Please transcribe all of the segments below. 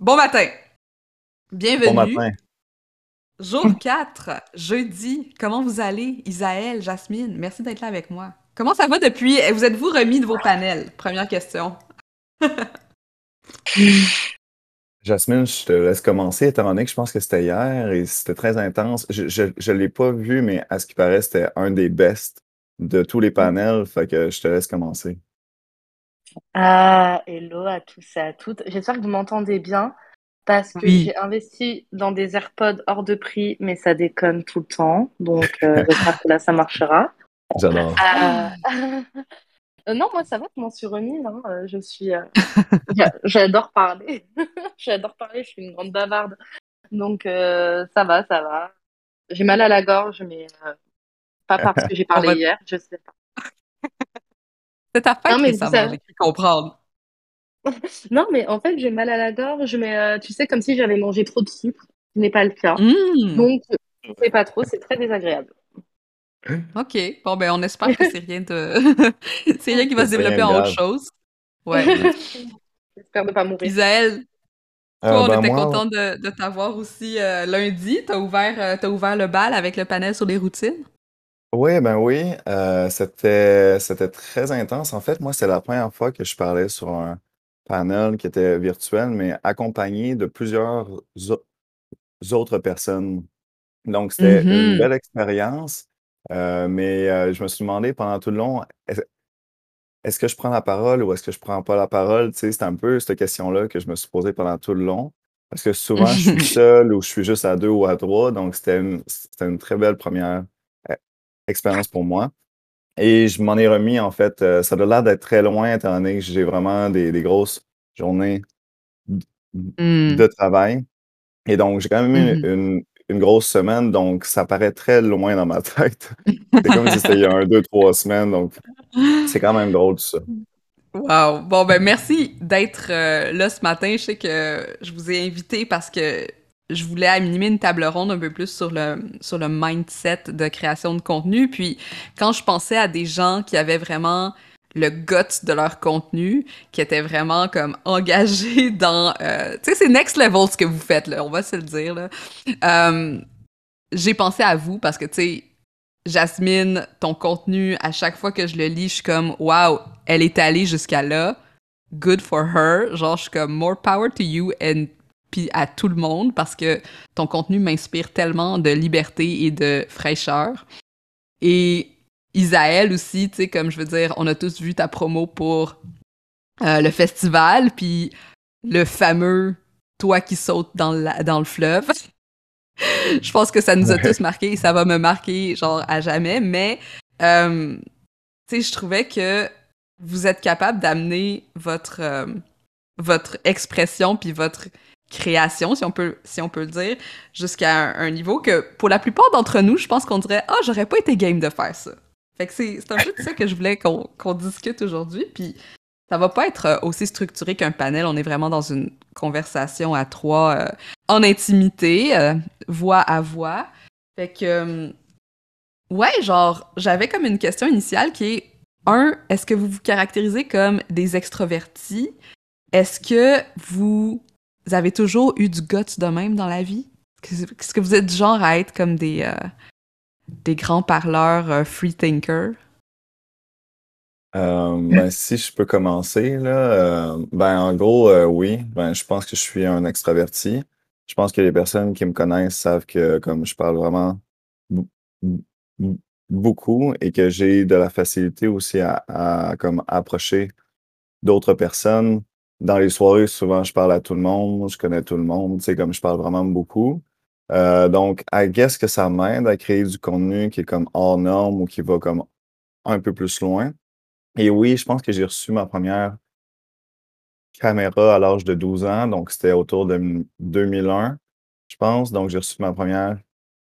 Bon matin. Bienvenue. Bon matin. Jour 4, jeudi. Comment vous allez, Isaël, Jasmine? Merci d'être là avec moi. Comment ça va depuis? Vous êtes-vous remis de vos panels? Première question. Jasmine, je te laisse commencer, étant donné que je pense que c'était hier et c'était très intense. Je ne l'ai pas vu, mais à ce qui paraît, c'était un des best de tous les panels. Fait que je te laisse commencer. Ah, hello à tous et à toutes. J'espère que vous m'entendez bien parce que Oui. j'ai investi dans des AirPods hors de prix, mais ça déconne tout le temps. Donc, euh, j'espère que là, ça marchera. Euh, euh, non, moi, ça va, je m'en suis remise. hein. Je suis, euh, j'a- j'adore parler. J'adore parler, je suis une grande bavarde. Donc, ça va, ça va. J'ai mal à la gorge, mais pas parce que j'ai parlé va- hier, je sais pas. C'est ta fête Non, mais avez- j'ai cru comprendre. Non, mais en fait, j'ai mal à la gorge, mais euh, tu sais, comme si j'avais mangé trop de sucre, ce n'est pas le cas. Hmm, Donc, je sais pas trop, c'est très désagréable. OK. Bon, ben, on espère que c'est rien de... c'est rien qui va se développer en autre chose. Ouais. J'espère ne pas mourir. Isaël, Euh, toi, on ben, était moi, content de, de t'avoir aussi euh, lundi. T'as ouvert, euh, t'as ouvert le bal avec le panel sur les routines? Oui, ben oui, euh, c'était c'était très intense. En fait, moi, c'est la première fois que je parlais sur un panel qui était virtuel, mais accompagné de plusieurs au- autres personnes. Donc, c'était une Mhm. belle expérience, euh, mais euh, je me suis demandé pendant tout le long, est-ce est-ce que je prends la parole ou est-ce que je prends pas la parole? Tu sais, c'est un peu cette question-là que je me suis posée pendant tout le long. Parce que souvent, je suis seul ou je suis juste à deux ou à trois. Donc, c'était une, c'était une très belle première expérience pour moi. Et je m'en ai remis, en fait. euh, ça a l'air d'être très loin, étant donné que j'ai vraiment des, des grosses journées Hmm. de travail. Et donc, j'ai quand même eu Mhm. une, une grosse semaine. Donc, ça paraît très loin dans ma tête. C'est comme si c'était il y a un, deux, trois semaines. Donc, c'est quand même drôle, tout ça. Wow. Bon, ben merci d'être euh, là ce matin. Je sais que je vous ai invité parce que je voulais animer une table ronde un peu plus sur le, sur le mindset de création de contenu. Puis quand je pensais à des gens qui avaient vraiment le gut de leur contenu, qui étaient vraiment comme engagés dans... euh, tu sais, c'est next level ce que vous faites, là, on va se le dire. Là. Euh, j'ai pensé à vous parce que, tu sais, Jasmine, ton contenu, à chaque fois que je le lis, je suis comme, wow, elle est allée jusqu'à là. Good for her. Genre, je suis comme, more power to you and puis à tout le monde parce que ton contenu m'inspire tellement de liberté et de fraîcheur. Et Isaël aussi, tu sais, comme je veux dire, on a tous vu ta promo pour euh, le festival, puis le fameux toi qui sautes dans, la- dans le fleuve. je pense que ça nous a Ouais. tous marqué et ça va me marquer genre à jamais, mais euh, tu sais, je trouvais que vous êtes capable d'amener votre euh, votre expression puis votre création, si on peut si on peut le dire, jusqu'à un, niveau que pour la plupart d'entre nous, je pense qu'on dirait ah j'aurais pas été game de faire ça. Fait que c'est un peu de ça que je voulais qu'on qu'on discute aujourd'hui, puis ça va pas être euh, aussi structuré qu'un panel. On est vraiment dans une conversation à trois, euh, en intimité, euh, voix à voix. Fait que, ouais, genre, j'avais comme une question initiale qui est un, est-ce que vous vous caractérisez comme des extrovertis? Est-ce que vous avez toujours eu du guts de même dans la vie? Est-ce que- vous êtes du genre à être comme des, euh, des grands parleurs euh, free thinkers? Euh, ben, si je peux commencer, là, euh, ben, en gros, euh, oui, ben, je pense que je suis un extraverti. Je pense que les personnes qui me connaissent savent que comme je parle vraiment beaucoup et que j'ai de la facilité aussi à, à comme approcher d'autres personnes. Dans les soirées, souvent, je parle à tout le monde, je connais tout le monde, tu sais, comme je parle vraiment beaucoup. Euh, donc, guess que ça m'aide à créer du contenu qui est comme hors norme ou qui va comme un peu plus loin. Et oui, je pense que j'ai reçu ma première caméra à l'âge de 12 ans, donc c'était autour de m- 2001, je pense. Donc, j'ai reçu ma première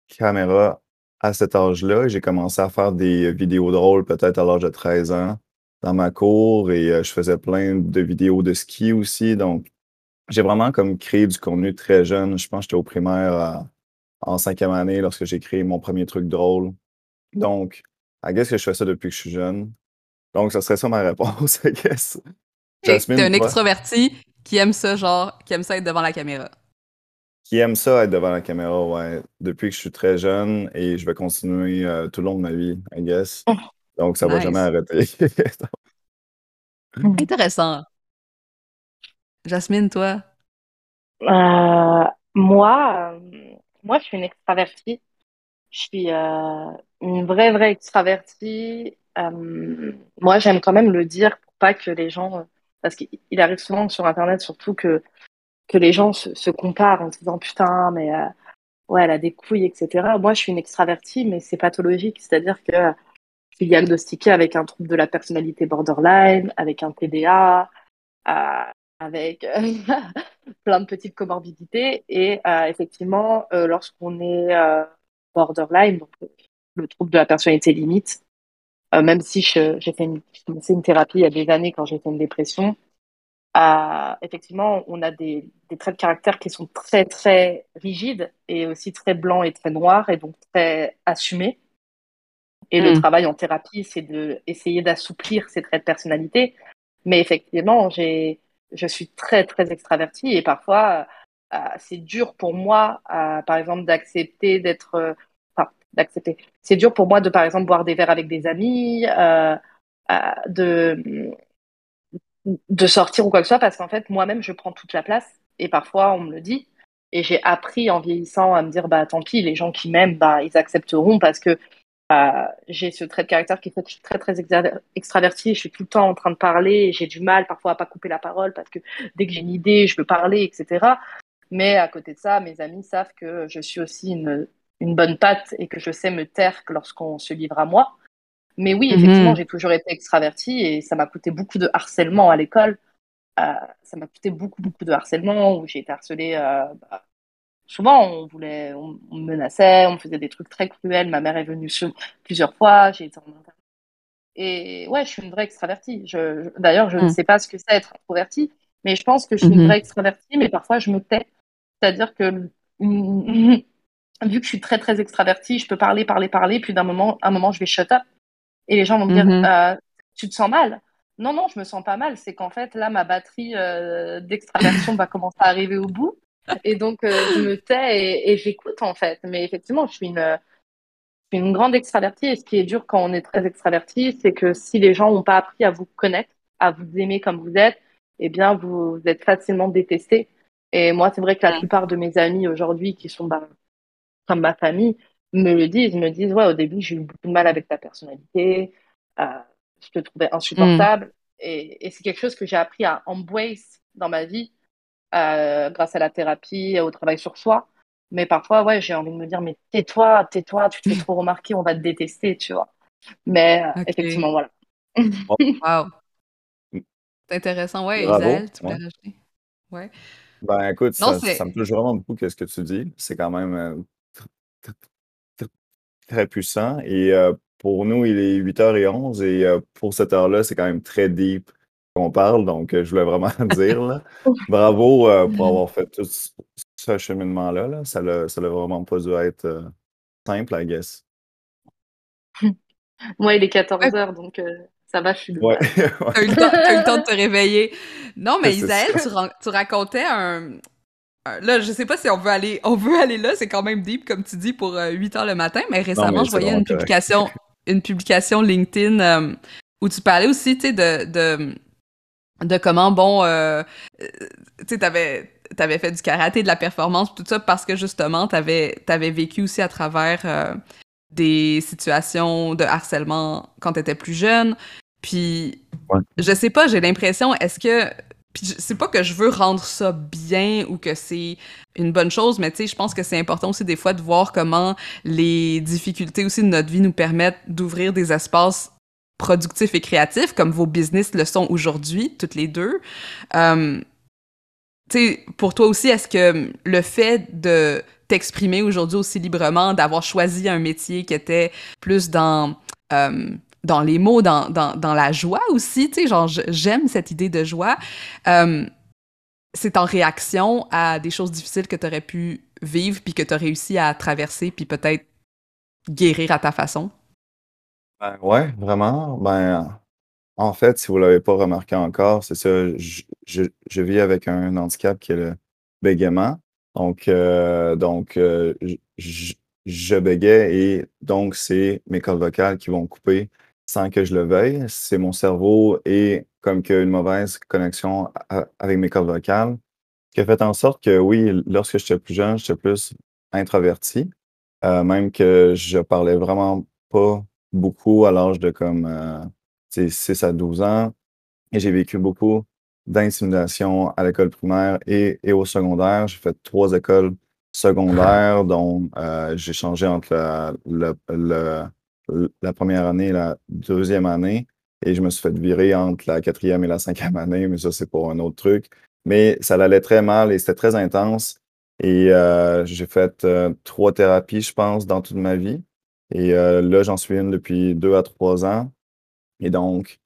caméra à cet âge-là. J'ai commencé à faire des vidéos drôles peut-être à l'âge de 13 ans dans ma cour et euh, je faisais plein de vidéos de ski aussi. Donc, j'ai vraiment comme créé du contenu très jeune. Je pense que j'étais au primaire à- en cinquième année lorsque j'ai créé mon premier truc drôle. Donc, I guess que je fais ça depuis que je suis jeune. Donc, ça serait ça ma réponse, I guess. T'es un extroverti qui aime ça, genre, qui aime ça être devant la caméra. Qui aime ça être devant la caméra, ouais. Depuis que je suis très jeune et je vais continuer euh, tout le long de ma vie, I guess. Donc, ça va Nice. jamais arrêter. Intéressant. Jasmine, toi? Euh, moi, euh, moi, je suis une extravertie. Je suis euh, une vraie, vraie extravertie. Euh, moi, j'aime quand même le dire pour pas que les gens, parce qu'il il arrive souvent sur Internet, surtout que que les gens se, se comparent en se disant putain, mais euh, ouais, elle a des couilles, etc. Moi, je suis une extravertie, mais c'est pathologique, c'est-à-dire que suis diagnostiquée avec un trouble de la personnalité borderline, avec un TDA, euh, avec plein de petites comorbidités. Et euh, effectivement, euh, lorsqu'on est euh, borderline, donc le, le trouble de la personnalité limite, euh, même si j'ai fait une, thérapie il y a des années quand j'ai fait une dépression, euh, effectivement, on a des, des traits de caractère qui sont très, très rigides et aussi très blancs et très noirs et donc très assumés. Et le Mm. travail en thérapie, c'est de essayer d'assouplir ces traits de personnalité. Mais effectivement, je suis très, très extravertie et parfois, euh, c'est dur pour moi, euh, par exemple, d'accepter d'être, euh, enfin, d'accepter. C'est dur pour moi de, par exemple, boire des verres avec des amis, de, de sortir ou quoi que ce soit, parce qu'en fait, moi-même, je prends toute la place et parfois, on me le dit. Et j'ai appris en vieillissant à me dire, bah, tant pis, les gens qui m'aiment, bah, ils accepteront parce que euh, j'ai ce trait de caractère qui fait que je suis très très extra- extravertie, je suis tout le temps en train de parler, j'ai du mal parfois à pas couper la parole parce que dès que j'ai une idée, je veux parler, etc. Mais à côté de ça, mes amis savent que je suis aussi une, une bonne patte et que je sais me taire que lorsqu'on se livre à moi. Mais oui, Mhm. effectivement, j'ai toujours été extravertie et ça m'a coûté beaucoup de harcèlement à l'école. Euh, ça m'a coûté beaucoup beaucoup de harcèlement où j'ai été harcelée euh, bah, souvent, on voulait, on, on me menaçait, on me faisait des trucs très cruels. Ma mère est venue sur, plusieurs fois, j'ai été en. Et ouais, je suis une vraie extravertie. Je, je- d'ailleurs, je ne Mm. sais pas ce que c'est être introvertie, mais je pense que je suis une Mhm. vraie extravertie, mais parfois je me tais. C'est-à-dire que mm, vu que je suis très très extravertie, je peux parler, parler, parler, puis d'un moment, à un moment, je vais shut up. Et les gens vont me dire, Mhm. euh, tu te sens mal? Non, non, je me sens pas mal. C'est qu'en fait, là, ma batterie euh, d'extraversion va commencer à arriver au bout. Et donc, euh, je me tais et, et j'écoute, en fait. Mais effectivement, je suis une, grande extravertie. Et ce qui est dur quand on est très extraverti, c'est que si les gens n'ont pas appris à vous connaître, à vous aimer comme vous êtes, eh bien, vous, vous êtes facilement détesté. Et moi, c'est vrai que la plupart de mes amis aujourd'hui, qui sont bah, comme ma famille, me le disent, me disent, ouais, au début, j'ai eu beaucoup de mal avec ta personnalité, euh, je te trouvais insupportable. Et, et c'est quelque chose que j'ai appris à embrace dans ma vie, euh, grâce à la thérapie, au travail sur soi. Mais parfois, ouais, j'ai envie de me dire, mais tais-toi, tais-toi, tu te fais trop remarquer, on va te détester, tu vois. Mais euh, effectivement, voilà. Wow. C'est intéressant. Ouais, Bravo, Isaël, tu ouais. rajouter? Ouais. Ben écoute, Non, ça, me touche vraiment beaucoup ce que tu dis. C'est quand même euh, tr- tr- tr- très puissant. Et euh, pour nous, il est 8h11 et euh, pour cette heure-là, c'est quand même très deep qu'on parle. Donc, euh, je voulais vraiment dire, là, bravo euh, pour avoir fait tout ce cheminement-là. Là. Ça l'a ça l'a vraiment pas dû être euh, simple, I guess. Moi, il est Ouais, 14h, donc euh, ça va, je suis Ouais, t'as eu le temps, t'as eu le temps de te réveiller. Non, mais Isaël, tu, racontais un, un- Là, je sais pas si on veut aller, on veut aller là, c'est quand même deep, comme tu dis, pour euh, 8 heures le matin, mais Non, récemment, mais je voyais une correct. publication, une publication LinkedIn euh, où tu parlais aussi, tu sais, de, de, de comment, bon, euh, euh, tu sais, t'avais, t'avais fait du karaté, de la performance, tout ça, parce que justement, t'avais, t'avais vécu aussi à travers euh, des situations de harcèlement quand t'étais plus jeune. Puis, Ouais. je sais pas, j'ai l'impression, est-ce que. Puis, c'est pas que je veux rendre ça bien ou que c'est une bonne chose, mais tu sais, je pense que c'est important aussi des fois de voir comment les difficultés aussi de notre vie nous permettent d'ouvrir des espaces productifs et créatifs, comme vos business le sont aujourd'hui, toutes les deux. Euh, tu sais, pour toi aussi, est-ce que le fait de t'exprimer aujourd'hui aussi librement, d'avoir choisi un métier qui était plus dans, euh, dans les mots, dans, dans, dans la joie aussi, tu sais, genre, j'aime cette idée de joie, euh, c'est en réaction à des choses difficiles que tu aurais pu vivre, puis que tu as réussi à traverser, puis peut-être guérir à ta façon? Ben, ouais, vraiment. Ben, en fait, si vous l'avez pas remarqué encore, c'est ça. j- je, je vis avec un handicap qui est le bégaiement. Donc, euh, donc euh, je, je et donc c'est mes cordes vocales qui vont couper sans que je le veuille. C'est mon cerveau et comme qu'il y a une mauvaise connexion avec mes cordes vocales, qui a fait en sorte que oui, lorsque j'étais plus jeune, j'étais plus introverti, euh, même que je parlais vraiment pas beaucoup à l'âge de comme euh, 6 à 12 ans. Et j'ai vécu beaucoup d'intimidation à l'école primaire et, et, au secondaire. J'ai fait trois écoles secondaires dont euh, j'ai changé entre la, la, première année et la deuxième année. Et je me suis fait virer entre la quatrième et la cinquième année, mais ça, c'est pour un autre truc. Mais ça allait très mal et c'était très intense. Et euh, j'ai fait euh, trois thérapies, je pense, dans toute ma vie. Et là, j'en suis une depuis deux à trois ans. Et donc,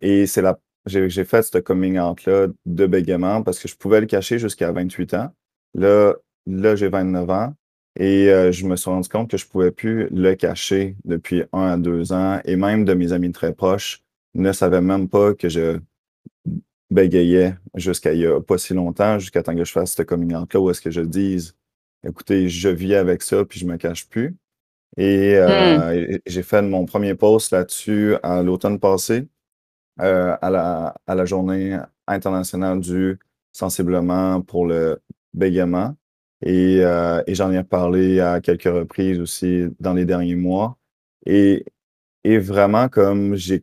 et c'est la j'ai fait ce coming out-là de bégaiement parce que je pouvais le cacher jusqu'à 28 ans. Là, là j'ai 29 ans et euh, je me suis rendu compte que je pouvais plus le cacher depuis un à deux ans et même de mes amis très proches ne savaient même pas que je bégayais jusqu'à il y a pas si longtemps, jusqu'à temps que je fasse ce coming out-là où est-ce que je dise écoutez, je vis avec ça puis je me cache plus. Et, euh, mmh. j'ai fait mon premier post là-dessus à l'automne passé. Euh, à, la, à la journée internationale du sensiblement pour le bégaiement. Et, euh, et j'en ai parlé à quelques reprises aussi dans les derniers mois. Et, et vraiment, comme j'ai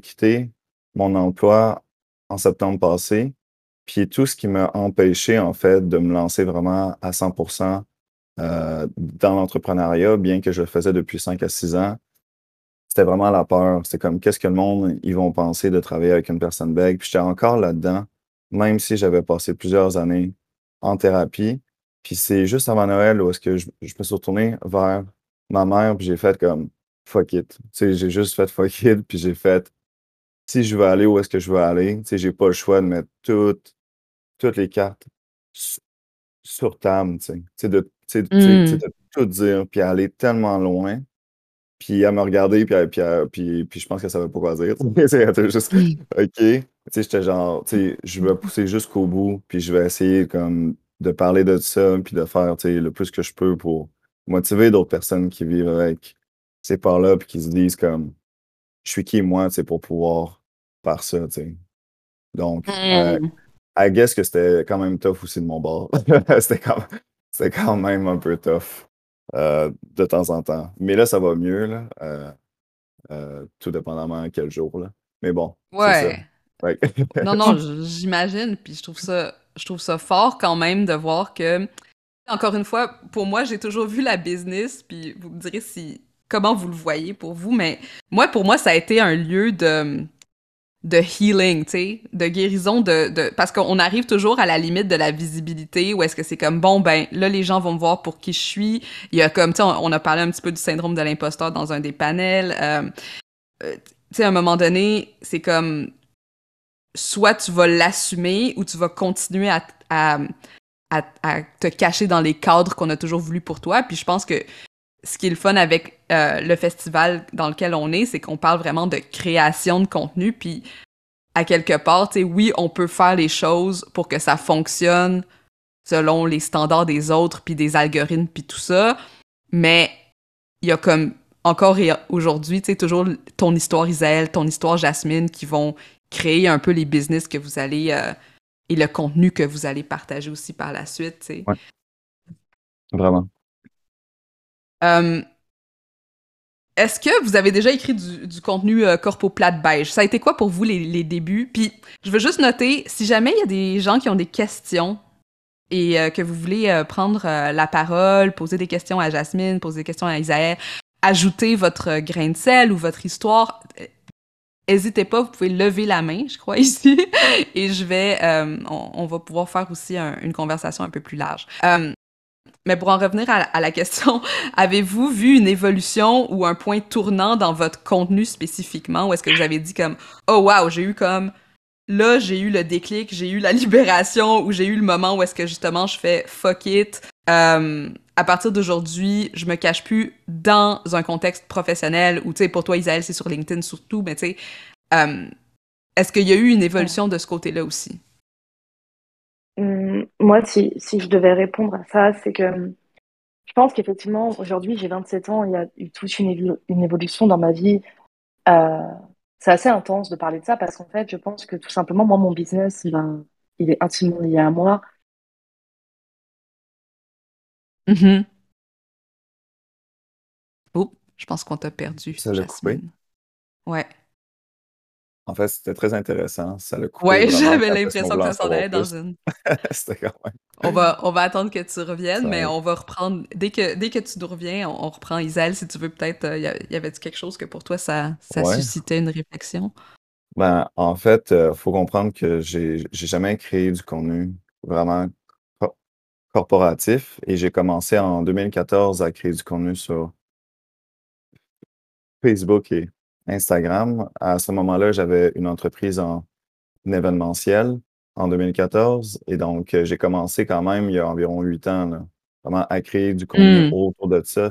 quitté mon emploi en septembre passé, puis tout ce qui m'a empêché, en fait, de me lancer vraiment à 100 euh, dans l'entrepreneuriat, bien que je le faisais depuis 5 à 6 ans, c'était vraiment la peur. C'est comme qu'est-ce que le monde ils vont penser de travailler avec une personne bègue? Puis j'étais encore là-dedans, même si j'avais passé plusieurs années en thérapie. Puis c'est juste avant Noël où est-ce que je, me suis retourné vers ma mère, puis j'ai fait comme fuck it. J'ai juste fait fuck it, puis j'ai fait si je veux aller où est-ce que je veux aller, tu sais, j'ai pas le choix de mettre toutes, toutes les cartes sur table, tu sais, de, tu sais, mmh. de tout dire, puis aller tellement loin puis elle me regardait, puis, puis, puis, puis je pense qu'elle savait pas quoi dire. elle était juste, OK. Tu sais, j'étais genre, tu sais, je vais pousser jusqu'au bout, puis je vais essayer comme de parler de ça, puis de faire, tu sais, le plus que je peux pour motiver d'autres personnes qui vivent avec ces parts-là, puis qui se disent comme, je suis qui moi, tu sais, pour pouvoir faire ça, tu sais. Donc, euh, mmh. I guess que c'était quand même tough aussi de mon bord. c'était quand, quand même un peu tough. Euh, de temps en temps. Mais là, ça va mieux, là, euh, euh, tout dépendamment quel jour. Là. Mais bon. Ouais. non, non, j'imagine. Puis je trouve ça, je trouve ça fort quand même de voir que, encore une fois, pour moi, j'ai toujours vu la business. Puis vous me direz si comment vous le voyez pour vous, mais moi, pour moi, ça a été un lieu de de healing, tu sais, de guérison, de, de parce qu'on arrive toujours à la limite de la visibilité, où est-ce que c'est comme bon ben là les gens vont me voir pour qui je suis. Il y a comme tu sais, on, a parlé un petit peu du syndrome de l'imposteur dans un des panels. Euh, euh, tu sais, à un moment donné, c'est comme soit tu vas l'assumer ou tu vas continuer à, à, à, te cacher dans les cadres qu'on a toujours voulu pour toi. Puis je pense que ce qui est le fun avec euh, le festival dans lequel on est, c'est qu'on parle vraiment de création de contenu, puis à quelque part, tu sais, oui, on peut faire les choses pour que ça fonctionne selon les standards des autres, puis des algorithmes, puis tout ça, mais il y a comme encore aujourd'hui, tu sais, toujours ton histoire Isaël, ton histoire Jasmine qui vont créer un peu les business que vous allez euh, et le contenu que vous allez partager aussi par la suite, tu sais. Ouais. Vraiment. Euh, est-ce que vous avez déjà écrit du, contenu euh, corpo plate beige? Ça a été quoi pour vous les, débuts? Puis je veux juste noter, si jamais il y a des gens qui ont des questions et euh, que vous voulez prendre la parole, poser des questions à Jasmine, poser des questions à Isaël, ajouter votre grain de sel ou votre histoire, n'hésitez pas, vous pouvez lever la main, je crois, ici, et je vais, on, va pouvoir faire aussi une conversation un peu plus large. Mais pour en revenir à, la question, avez-vous vu une évolution ou un point tournant dans votre contenu spécifiquement? Ou est-ce que vous avez dit comme oh wow, j'ai eu comme là, j'ai eu le déclic, j'ai eu la libération ou j'ai eu le moment où est-ce que justement je fais fuck it. Euh, à partir d'aujourd'hui, je me cache plus dans un contexte professionnel ou tu sais pour toi Isaël, c'est sur LinkedIn surtout, mais tu sais euh, est-ce qu'il y a eu une évolution de ce côté-là aussi? Hum, moi, si, si je devais répondre à ça, c'est que hum, je pense qu'effectivement, aujourd'hui, j'ai 27 ans, il y a eu toute une, une évolution dans ma vie. Euh, c'est assez intense de parler de ça parce qu'en fait, je pense que tout simplement, moi, mon business, il, il est intimement lié à moi. Mm Oh, je pense qu'on t'a perdu. Ça l'a coupé? Ouais. En fait, c'était très intéressant. Ça l'a coupé. Ouais, j'avais l'impression que ça s'en allait dans une. c'était quand même. On va, on va attendre que tu reviennes, mais on va reprendre. Dès que, dès que tu nous reviens, on, reprend Isel si tu veux. Peut-être, il euh, y, avait quelque chose que pour toi, ça, ça suscitait une réflexion? Ben, en fait, il euh, faut comprendre que j'ai jamais créé du contenu vraiment corporatif et j'ai commencé en 2014 à créer du contenu sur Facebook et Instagram. À ce moment-là, j'avais une entreprise en événementiel en 2014 et donc euh, j'ai commencé quand même il y a environ huit ans vraiment à créer du contenu mmh. autour de ça.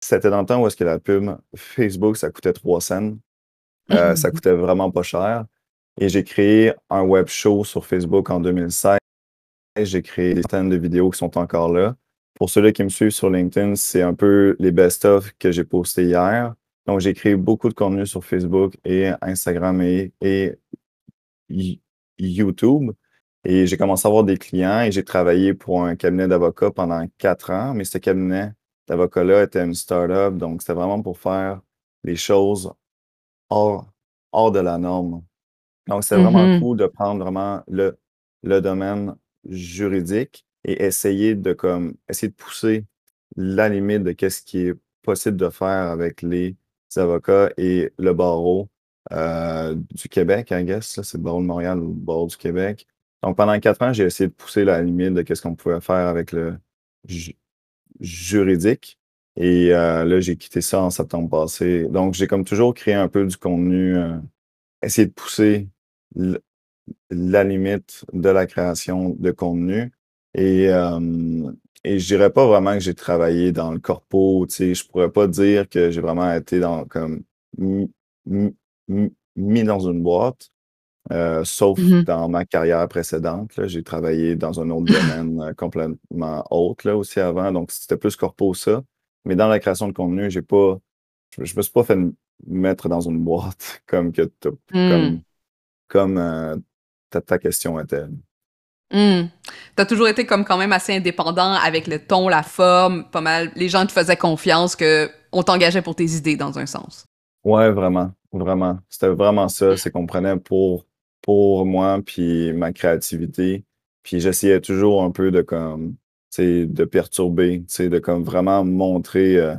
C'était dans le temps où est-ce que la pub Facebook, ça coûtait 3 cents. Euh, ça coûtait vraiment pas cher. Et j'ai créé un web show sur Facebook en 2016. J'ai créé des centaines de vidéos qui sont encore là. Pour ceux-là qui me suivent sur LinkedIn, c'est un peu les best-of que j'ai postés hier. Donc, j'ai créé beaucoup de contenu sur Facebook et Instagram et, et YouTube. Et j'ai commencé à avoir des clients et j'ai travaillé pour un cabinet d'avocats pendant quatre ans. Mais ce cabinet d'avocats-là était une start-up. Donc, c'était vraiment pour faire les choses hors, hors de la norme. Donc, c'est vraiment mm-hmm. cool de prendre vraiment le, le domaine juridique et essayer de comme essayer de pousser la limite de qu'est-ce qui est possible de faire avec les avocats et le barreau euh, du Québec, I guess. C'est le barreau de Montréal ou le barreau du Québec. Donc, pendant quatre ans, j'ai essayé de pousser la limite de qu'est-ce qu'on pouvait faire avec le juridique. Et euh, là, j'ai quitté ça en septembre passé. Donc, j'ai comme toujours créé un peu du contenu, euh, essayer de pousser la limite de la création de contenu. Et, euh, et je dirais pas vraiment que j'ai travaillé dans le corpo, tu sais, je pourrais pas dire que j'ai vraiment été dans comme mis dans une boîte, euh, sauf mmh dans ma carrière précédente. J'ai travaillé dans un autre domaine euh, complètement autre là, aussi avant, donc c'était plus corpo ça. Mais dans la création de contenu, j'ai pas, je, me suis pas fait mettre dans une boîte comme que comme, comme euh, ta, question était. Mmh. Tu as toujours été comme quand même assez indépendant avec le ton, la forme, pas mal. Les gens te faisaient confiance que on t'engageait pour tes idées dans un sens. Ouais, vraiment, vraiment. C'était vraiment ça. C'est qu'on prenait pour, pour moi puis ma créativité. Puis j'essayais toujours un peu de comme, de perturber, de comme vraiment montrer, euh,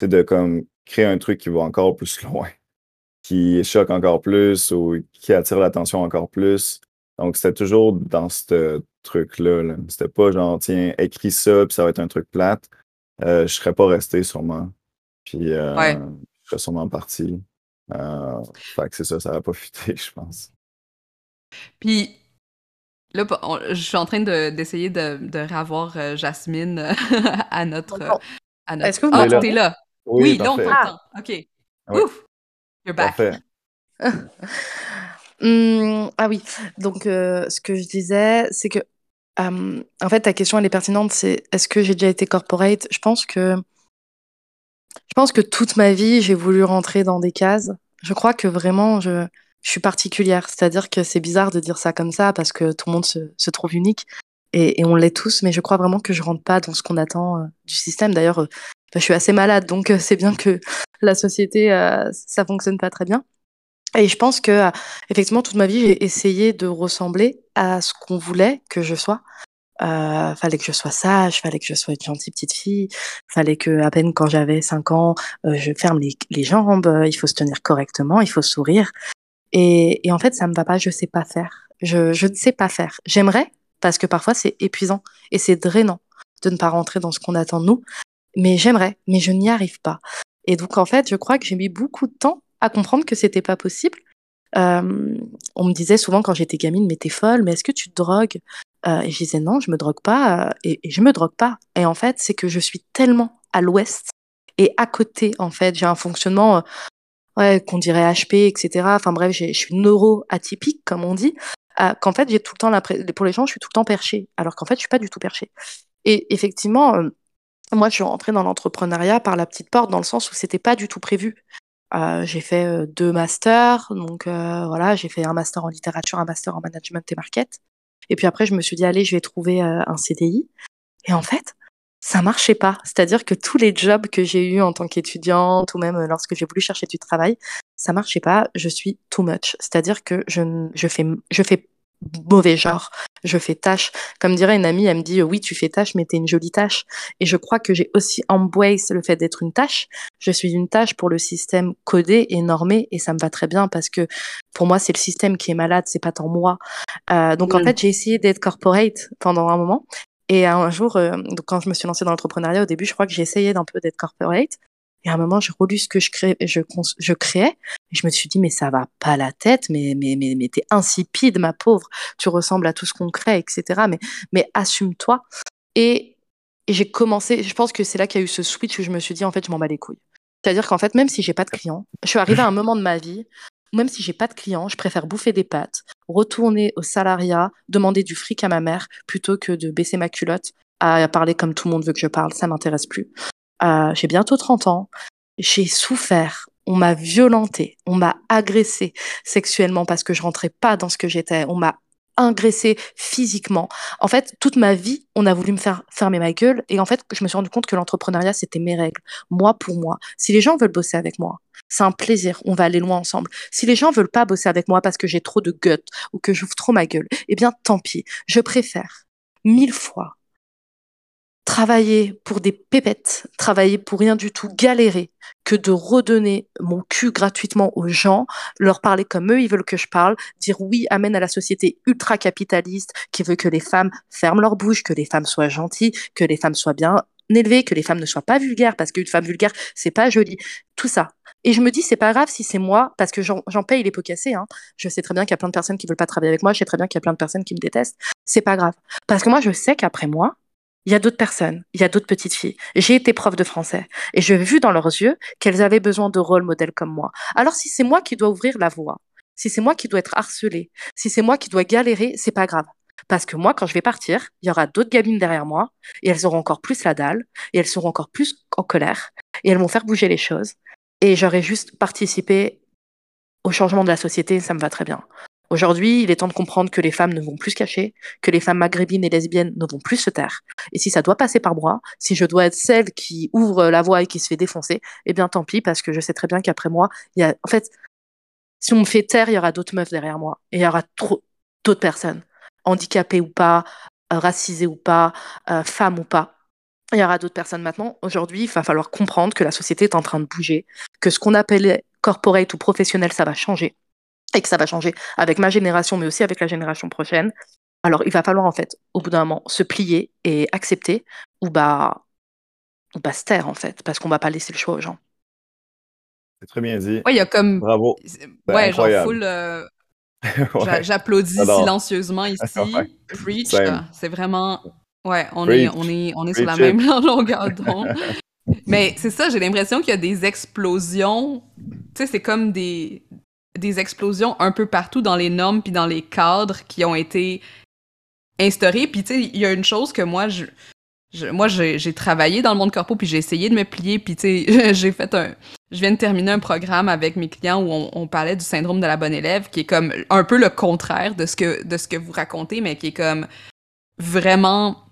de comme créer un truc qui va encore plus loin, qui choque encore plus ou qui attire l'attention encore plus. Donc, c'était toujours dans ce truc-là. C'était pas genre, tiens, écris ça, puis ça va être un truc plate. Euh, je serais pas resté sûrement. Puis, euh, je serais sûrement parti. Euh, fait que c'est ça, ça va pas fuiter, je pense. Puis, là, je suis en train d'essayer de, de, revoir euh, Jasmine à notre. À notre... Est-ce que vous ah, t'es là? Oui, oui là, on OK. Ouf! You're back. Mmh, ah oui, donc euh, ce que je disais, c'est que, en fait, ta question, elle est pertinente, c'est est-ce que j'ai déjà été corporate? Je pense que je pense que toute ma vie, j'ai voulu rentrer dans des cases. Je crois que vraiment, je, suis particulière. C'est-à-dire que c'est bizarre de dire ça comme ça parce que tout le monde se, se trouve unique et, et on l'est tous, mais je crois vraiment que je rentre pas dans ce qu'on attend euh, du système. D'ailleurs, euh, je suis assez malade, donc c'est bien que la société, ça fonctionne pas très bien. Et je pense que, effectivement, toute ma vie, j'ai essayé de ressembler à ce qu'on voulait que je sois. Euh, fallait que je sois sage, fallait que je sois une gentille petite fille, fallait que, à peine quand j'avais 5 ans, euh, je ferme les, les jambes, euh, il faut se tenir correctement, il faut sourire. Et, et en fait, ça me va pas, je sais pas faire. Je, je ne sais pas faire. J'aimerais, parce que parfois c'est épuisant et c'est drainant de ne pas rentrer dans ce qu'on attend de nous. Mais j'aimerais, mais je n'y arrive pas. Et donc, en fait, je crois que j'ai mis beaucoup de temps à comprendre que c'était pas possible. Euh, on me disait souvent quand j'étais gamine, mais t'es folle, mais est-ce que tu te drogues? Euh, Et je disais non, je me drogue pas, euh, et, je me drogue pas. Et en fait, c'est que je suis tellement à l'ouest et à côté, en fait, j'ai un fonctionnement ouais, qu'on dirait HP, etc. Enfin bref, je suis neuro-atypique, comme on dit, qu'en fait, j'ai tout le temps pour les gens, je suis tout le temps perché, alors qu'en fait, je suis pas du tout perché. Et effectivement, moi, je suis rentrée dans l'entrepreneuriat par la petite porte, dans le sens où c'était pas du tout prévu. Euh, j'ai fait euh, deux masters, donc voilà, j'ai fait un master en littérature, un master en management et market. Et puis après, je me suis dit, allez, je vais trouver un CDI. Et en fait, ça marchait pas. C'est-à-dire que tous les jobs que j'ai eus en tant qu'étudiante ou même lorsque j'ai voulu chercher du travail, ça marchait pas. Je suis too much. C'est-à-dire que je, je fais, je fais mauvais genre. Je fais tâche. Comme dirait une amie, elle me dit oui, tu fais tâche, mais t'es une jolie tâche. Et je crois que j'ai aussi embrace le fait d'être une tâche. Je suis une tâche pour le système codé et normé, et ça me va très bien parce que pour moi, c'est le système qui est malade, c'est pas tant moi. Euh, donc en fait, j'ai essayé d'être corporate pendant un moment. Et un jour, euh, donc quand je me suis lancée dans l'entrepreneuriat, au début, je crois que j'ai essayé d'un peu d'être corporate. Et à un moment, j'ai relu ce que je, crée, je, je créais. Et je me suis dit, mais ça va pas la tête, mais, mais, mais, mais t'es insipide, ma pauvre. Tu ressembles à tout ce qu'on crée, etc. Mais, mais assume-toi. Et, et j'ai commencé, je pense que c'est là qu'il y a eu ce switch où je me suis dit, en fait, je m'en bats les couilles. C'est-à-dire qu'en fait, même si j'ai pas de clients, je suis arrivée à un moment de ma vie même si j'ai pas de clients, je préfère bouffer des pâtes, retourner au salariat, demander du fric à ma mère plutôt que de baisser ma culotte à parler comme tout le monde veut que je parle. Ça m'intéresse plus. Euh, j'ai bientôt 30 ans. J'ai souffert. On m'a violenté. On m'a agressé sexuellement parce que je rentrais pas dans ce que j'étais. On m'a agressé physiquement. En fait, toute ma vie, on a voulu me faire fermer ma gueule. Et en fait, je me suis rendu compte que l'entrepreneuriat, c'était mes règles. Moi pour moi. Si les gens veulent bosser avec moi, c'est un plaisir. On va aller loin ensemble. Si les gens veulent pas bosser avec moi parce que j'ai trop de guts ou que j'ouvre trop ma gueule, eh bien, tant pis. Je préfère mille fois travailler pour des pépettes, travailler pour rien du tout, galérer, que de redonner mon cul gratuitement aux gens, leur parler comme eux ils veulent que je parle, dire oui, amène à la société ultra capitaliste qui veut que les femmes ferment leur bouche, que les femmes soient gentilles, que les femmes soient bien élevées, que les femmes ne soient pas vulgaires parce qu'une femme vulgaire c'est pas joli, tout ça. Et je me dis, c'est pas grave si c'est moi, parce que j'en paye les pots cassés. Hein. Je sais très bien qu'il y a plein de personnes qui veulent pas travailler avec moi. Je sais très bien qu'il y a plein de personnes qui me détestent. C'est pas grave. Parce que moi, je sais qu'après moi, il y a d'autres personnes, il y a d'autres petites filles. J'ai été prof de français et j'ai vu dans leurs yeux qu'elles avaient besoin de rôle modèles comme moi. Alors si c'est moi qui dois ouvrir la voie, si c'est moi qui dois être harcelée, si c'est moi qui dois galérer, c'est pas grave. Parce que moi, quand je vais partir, il y aura d'autres gamines derrière moi et elles auront encore plus la dalle et elles seront encore plus en colère et elles vont faire bouger les choses. Et j'aurai juste participé au changement de la société, ça me va très bien. Aujourd'hui, il est temps de comprendre que les femmes ne vont plus se cacher, que les femmes maghrébines et lesbiennes ne vont plus se taire. Et si ça doit passer par moi, si je dois être celle qui ouvre la voie et qui se fait défoncer, eh bien tant pis, parce que je sais très bien qu'après moi, il y a, en fait, si on me fait taire, il y aura d'autres meufs derrière moi. Et il y aura d'autres personnes, handicapées ou pas, euh, racisées ou pas, euh, femmes ou pas. Il y aura d'autres personnes maintenant. Aujourd'hui, il va falloir comprendre que la société est en train de bouger, que ce qu'on appelait corporate ou professionnel, ça va changer et que ça va changer avec ma génération, mais aussi avec la génération prochaine. Alors, il va falloir, en fait, au bout d'un moment, se plier et accepter, ou bah, ou bah se taire, en fait, parce qu'on va pas laisser le choix aux gens. C'est très bien dit. Ouais, il y a comme. Bravo. Ouais, genre full. Euh, j'applaudis silencieusement ici. Preach, c'est vraiment. Ouais, on est, on est, on est sur la même longueur d'onde. Mais c'est ça, j'ai l'impression qu'il y a des explosions. Tu sais, c'est comme des, des explosions un peu partout dans les normes puis dans les cadres qui ont été instaurés. Puis tu sais, il y a une chose que moi, je, moi, j'ai travaillé dans le monde corpo puis j'ai essayé de me plier. Puis tu sais, j'ai fait un, je viens de terminer un programme avec mes clients où on, parlait du syndrome de la bonne élève, qui est comme un peu le contraire de ce que de ce que vous racontez, mais qui est comme vraiment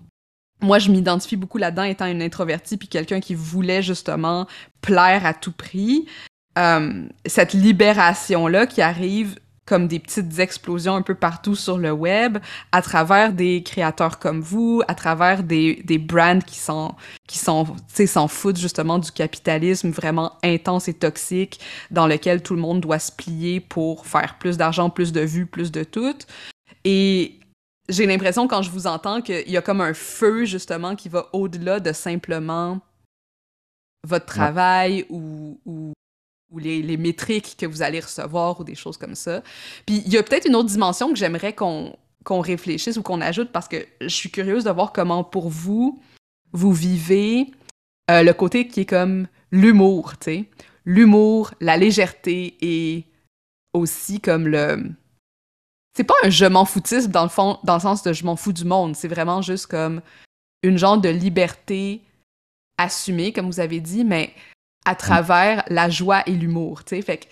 moi, je m'identifie beaucoup là-dedans étant une introvertie puis quelqu'un qui voulait justement plaire à tout prix. Euh, cette libération-là qui arrive comme des petites explosions un peu partout sur le web, à travers des créateurs comme vous, à travers des, des brands qui sont, qui sont, s'en foutent justement du capitalisme vraiment intense et toxique dans lequel tout le monde doit se plier pour faire plus d'argent, plus de vues, plus de tout. Et j'ai l'impression quand je vous entends qu'il y a comme un feu justement qui va au-delà de simplement votre travail ou, ou ou les, métriques que vous allez recevoir ou des choses comme ça. Puis il y a peut-être une autre dimension que j'aimerais qu'on qu'on réfléchisse ou qu'on ajoute parce que je suis curieuse de voir comment pour vous, vous vivez euh, le côté qui est comme l'humour, tu sais. l'humour, la légèreté et aussi comme le c'est pas un je m'en foutisme dans le fond dans le sens de je m'en fous du monde, c'est vraiment juste comme une genre de liberté assumée comme vous avez dit mais à travers la joie et l'humour, tu sais fait que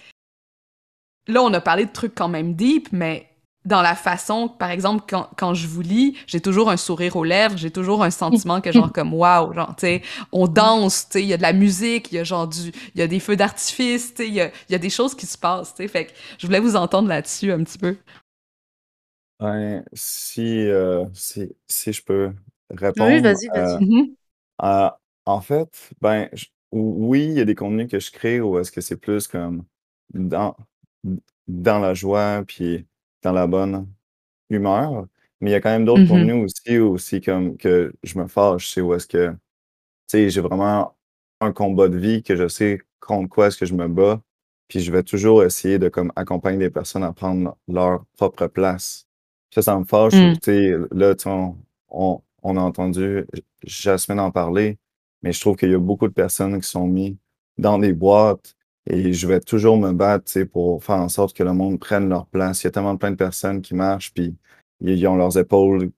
là on a parlé de trucs quand même deep mais dans la façon, par exemple, quand, quand je vous lis, j'ai toujours un sourire aux lèvres, j'ai toujours un sentiment que genre comme waouh, genre tu sais, on danse, tu sais, il y a de la musique, il y a genre du, il y a des feux d'artifice, tu sais, il y a, y a, des choses qui se passent, tu sais, fait que je voulais vous entendre là-dessus un petit peu. Ouais, si, euh, si, si je peux répondre. Oui, vas-y, vas-y. Mhm. Euh, en fait, ben, je- oui, il y a des contenus que je crée où est-ce que c'est plus comme dans, dans la joie puis dans la bonne humeur. Mais il y a quand même d'autres Mhm. contenus aussi, aussi comme que je me fâche, c'est où est-ce que, tu sais, j'ai vraiment un combat de vie que je sais contre quoi est-ce que je me bats. Puis je vais toujours essayer de comme accompagner des personnes à prendre leur propre place. Ça, ça me fâche. Mm. Tu sais, là, tu sais, on, on, on a entendu Jasmine en parler, mais je trouve qu'il y a beaucoup de personnes qui sont mises dans des boîtes et je vais toujours me battre, pour faire en sorte que le monde prenne leur place. Il y a tellement plein de personnes qui marchent, puis ils ont leurs épaules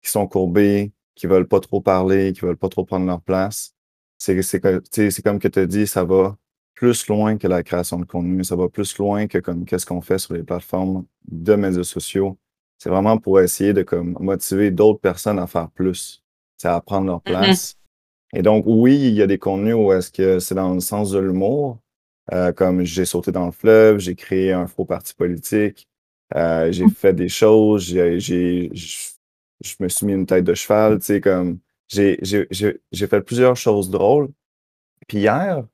qui sont courbées, qui veulent pas trop parler, qui veulent pas trop prendre leur place. C'est comme que tu as dit, ça va plus loin que la création de contenu, ça va plus loin que comme qu'est-ce qu'on fait sur les plateformes de médias sociaux. C'est vraiment pour essayer de comme motiver d'autres personnes à faire plus, c'est à prendre leur place. Et donc, oui, il y a des contenus où est-ce que c'est dans le sens de l'humour, euh, comme j'ai sauté dans le fleuve, j'ai créé un faux parti politique, euh, j'ai fait des choses, j'ai, je me suis mis une tête de cheval, tu sais, comme j'ai, fait plusieurs choses drôles. Puis hier,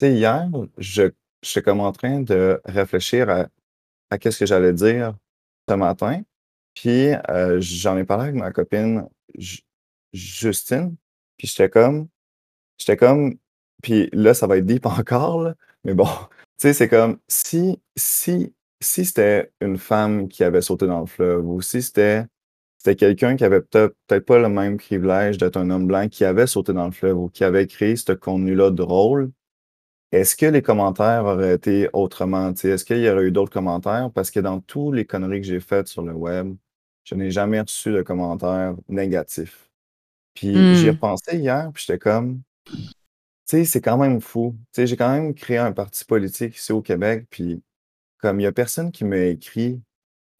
tu sais, hier, je, j'étais comme en train de réfléchir à, à qu'est-ce que j'allais dire ce matin. Puis euh, j'en ai parlé avec ma copine Ju- Justine. Puis j'étais comme, j'étais comme, puis là, ça va être deep encore, là, mais bon, tu sais, c'est comme si, si, si c'était une femme qui avait sauté dans le fleuve ou si c'était, c'était quelqu'un qui avait peut-être pas le même privilège d'être un homme blanc qui avait sauté dans le fleuve ou qui avait créé ce contenu-là drôle, est-ce que les commentaires auraient été autrement? tu sais? Est-ce qu'il y aurait eu d'autres commentaires? Parce que dans tous les conneries que j'ai faites sur le web, je n'ai jamais reçu de commentaires négatifs. Puis j'y ai repensé hier, puis j'étais comme, tu sais, c'est quand même fou. Tu sais, j'ai quand même créé un parti politique ici au Québec, puis comme il y a personne qui m'a écrit,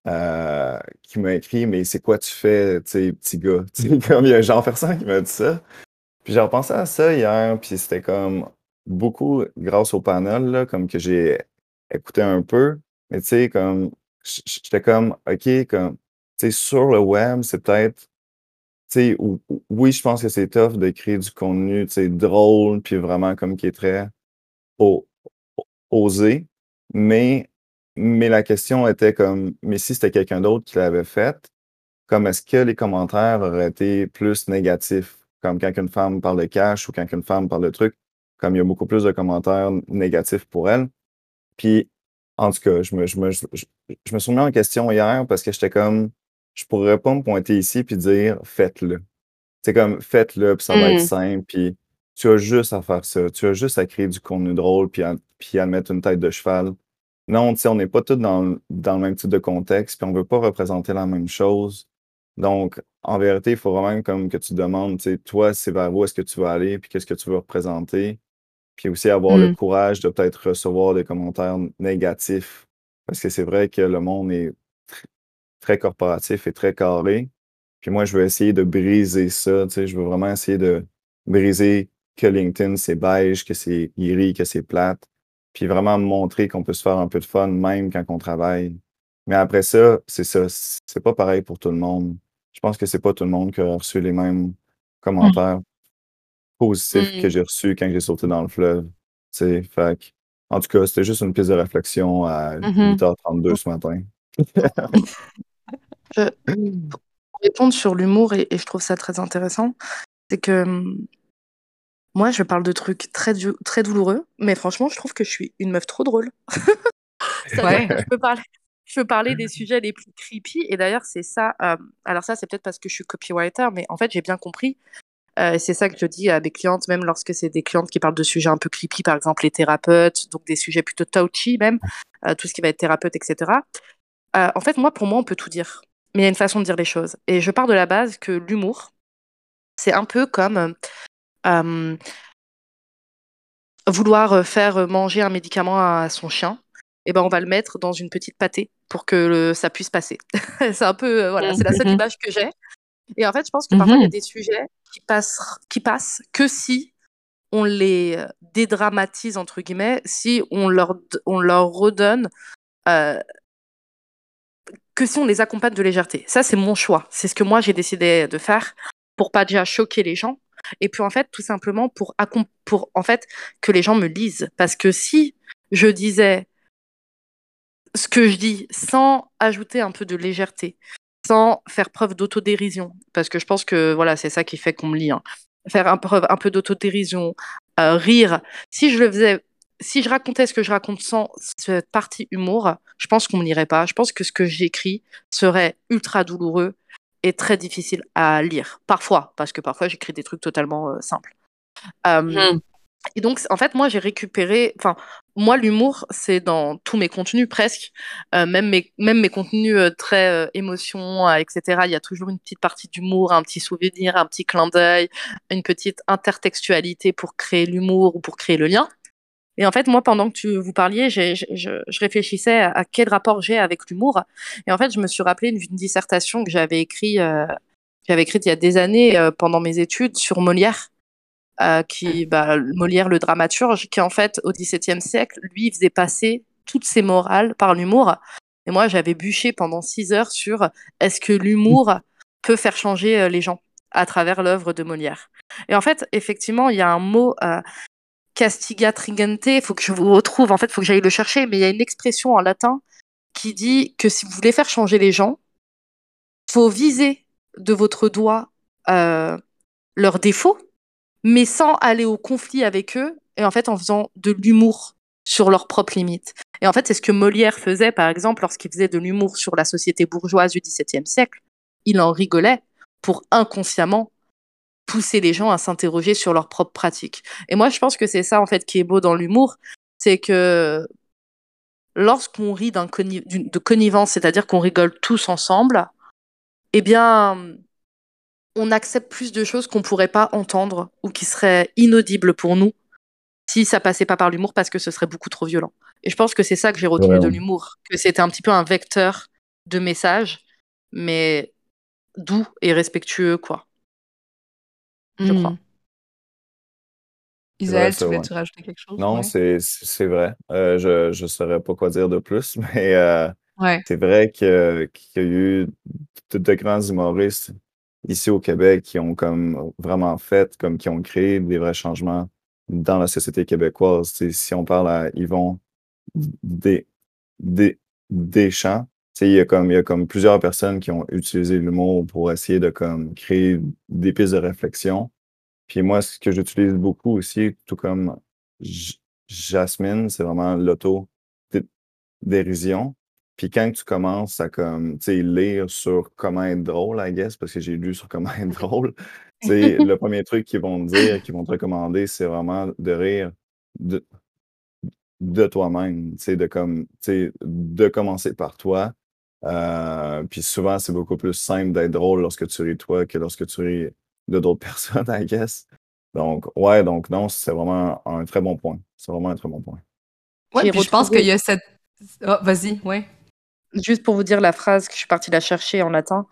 euh, qui m'a écrit, mais c'est quoi tu fais, tu sais, petit gars? Tu sais, comme il y a genre personne qui m'a dit ça. Puis j'ai repensé à ça hier, puis c'était comme beaucoup grâce au panel, là, comme que j'ai écouté un peu. Mais tu sais, comme j'étais comme, OK, comme, tu sais, sur le web, c'est peut-être, sais, ou- ou- oui, je pense que c'est tough de créer du contenu, tu sais, drôle, puis vraiment comme qui est très osé. Mais, mais la question était comme, mais si c'était quelqu'un d'autre qui l'avait fait, comme est-ce que les commentaires auraient été plus négatifs? Comme quand une femme parle de cash ou quand une femme parle de trucs, comme il y a beaucoup plus de commentaires négatifs pour elle. Puis, en tout cas, je me, je me, je, me suis mis en question hier parce que j'étais comme, je pourrais pas me pointer ici puis dire faites-le. C'est comme faites-le puis ça va être Mm. simple puis tu as juste à faire ça. Tu as juste à créer du contenu drôle puis à, puis à mettre une tête de cheval. Non, tu sais, on n'est pas tous dans, le- dans le même type de contexte puis on veut pas représenter la même chose. Donc, en vérité, il faut vraiment comme que tu demandes, tu sais, toi, c'est vers où est-ce que tu veux aller puis qu'est-ce que tu veux représenter. Puis aussi avoir le Mm. courage de peut-être recevoir des commentaires négatifs. Parce que c'est vrai que le monde est très corporatif et très carré. Puis moi, je veux essayer de briser ça. Tu sais, je veux vraiment essayer de briser que LinkedIn, c'est beige, que c'est gris, que c'est plate. Puis vraiment montrer qu'on peut se faire un peu de fun même quand on travaille. Mais après ça, c'est ça. C'est pas pareil pour tout le monde. Je pense que c'est pas tout le monde qui a reçu les mêmes commentaires positifs que Mm. j'ai reçus quand j'ai sauté dans le fleuve. Tu sais, fait que- en tout cas, c'était juste une piste de réflexion à Mhm. 8h32 ce matin. Pour répondre sur l'humour, et, je trouve ça très intéressant, c'est que hum, moi, je parle de trucs très, très douloureux, mais franchement, je trouve que je suis une meuf trop drôle. Je peux parler, je peux parler des sujets les plus creepy, et d'ailleurs, c'est ça. euh, alors, ça, c'est peut-être parce que je suis copywriter, mais en fait, j'ai bien compris Euh, c'est ça que je dis à mes clientes, même lorsque c'est des clientes qui parlent de sujets un peu creepy, par exemple les thérapeutes, donc des sujets plutôt touchy même, euh, tout ce qui va être thérapeute, etc. Euh, en fait, moi, pour moi, on peut tout dire. Mais il y a une façon de dire les choses. Et je pars de la base que l'humour, c'est un peu comme vouloir faire manger un médicament à son chien. Et eh ben, on va le mettre dans une petite pâtée pour que ça puisse passer. c'est un peu, voilà, c'est la seule image que j'ai. Et en fait, je pense que parfois, il y a mhm. des sujets qui passent, qui passent que si on les euh, dédramatise, entre guillemets, si on leur, on leur redonne, euh, que si on les accompagne de légèreté. Ça, c'est mon choix. C'est ce que moi, j'ai décidé de faire pour pas déjà choquer les gens. Et puis, en fait, tout simplement pour, pour en fait, que les gens me lisent. Parce que si je disais ce que je dis sans ajouter un peu de légèreté, sans faire preuve d'autodérision, parce que je pense que voilà, c'est ça qui fait qu'on me lit. Hein. Faire un, preuve un peu d'autodérision, euh, rire. Si je le faisais, si je racontais ce que je raconte sans cette partie humour, je pense qu'on me lirait pas. Je pense que ce que j'écris serait ultra douloureux et très difficile à lire. Parfois, parce que parfois j'écris des trucs totalement euh, simples. Euh, mmh. Et donc, en fait, moi, j'ai récupéré. Enfin, moi, l'humour, c'est dans tous mes contenus presque, euh, même, mes, même mes contenus très émotion, etc. Il y a toujours une petite partie d'humour, un petit souvenir, un petit clin d'œil, une petite intertextualité pour créer l'humour ou pour créer le lien. Et en fait, moi, pendant que tu vous parliez, je, je, réfléchissais à, quel rapport j'ai avec l'humour. Et en fait, je me suis rappelé d'une dissertation que j'avais écrite, j'avais écrite il y a des années pendant mes études sur Molière. Euh, qui, bah, Molière, le dramaturge, qui en fait, au XVIIe siècle, lui, faisait passer toutes ses morales par l'humour. Et moi, j'avais bûché pendant six heures sur est-ce que l'humour peut faire changer euh, les gens à travers l'œuvre de Molière. Et en fait, effectivement, il y a un mot euh, castiga trigente, il faut que je vous retrouve, en fait, il faut que j'aille le chercher, mais il y a une expression en latin qui dit que si vous voulez faire changer les gens, faut viser de votre doigt euh, leurs défauts mais sans aller au conflit avec eux, et en fait en faisant de l'humour sur leurs propres limites. Et en fait, c'est ce que Molière faisait, par exemple, lorsqu'il faisait de l'humour sur la société bourgeoise du XVIIe siècle. Il en rigolait pour inconsciemment pousser les gens à s'interroger sur leurs propres pratiques. Et moi, je pense que c'est ça, en fait, qui est beau dans l'humour, c'est que lorsqu'on rit de connivence, c'est-à-dire qu'on rigole tous ensemble, eh bien, on accepte plus de choses qu'on pourrait pas entendre ou qui seraient inaudibles pour nous si ça passait pas par l'humour parce que ce serait beaucoup trop violent. Et je pense que c'est ça que j'ai retenu de l'humour, que c'était un petit peu un vecteur de message, mais doux et respectueux, quoi. Je crois. Hmm. Isaël, tu veux-tu rajouter quelque chose? Non, c'est vrai. Euh, je ne saurais pas quoi dire de plus, mais euh, c'est vrai qu'il y a eu de grands humoristes ici au Québec qui ont comme vraiment fait, comme qui ont créé des vrais changements dans la société québécoise. si on parle à Yvon des, des, Deschamps, il y, a comme, il y a comme plusieurs personnes qui ont utilisé l'humour pour essayer de comme, créer des pistes de réflexion. Puis moi, ce que j'utilise beaucoup aussi, tout comme Jasmine, c'est vraiment l'auto-dérision. Puis quand tu commences à comme, lire sur comment être drôle, I guess, parce que j'ai lu sur comment être drôle, le premier truc qu'ils vont te dire, qu'ils vont te recommander, c'est vraiment de rire de, de toi-même, de, comme, de commencer par toi. Euh, puis souvent, c'est beaucoup plus simple d'être drôle lorsque tu ris toi que lorsque tu ris de d'autres personnes, I guess. Donc, ouais, donc non, c'est vraiment un très bon point. C'est vraiment un très bon point. Ouais, puis je pense qu'il y a cette. Oh, vas-y, ouais. Juste pour vous dire la phrase que je suis partie la chercher en latin,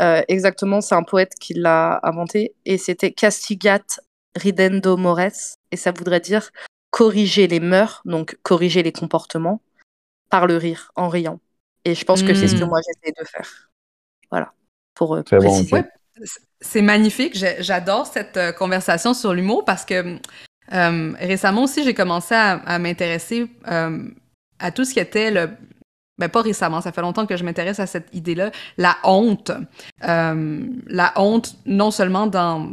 euh, exactement, c'est un poète qui l'a inventé et c'était castigat ridendo mores et ça voudrait dire corriger les mœurs, donc corriger les comportements par le rire, en riant. Et je pense que c'est ce que hmm. moi j'essaie de faire. Voilà, pour, euh, préciser. c'est magnifique, j'adore cette euh, conversation sur l'humour parce que récemment aussi j'ai commencé à m'intéresser à tout ce qui était le, ben pas récemment, ça fait longtemps que je m'intéresse à cette idée-là, la honte. Euh, la honte, non seulement dans,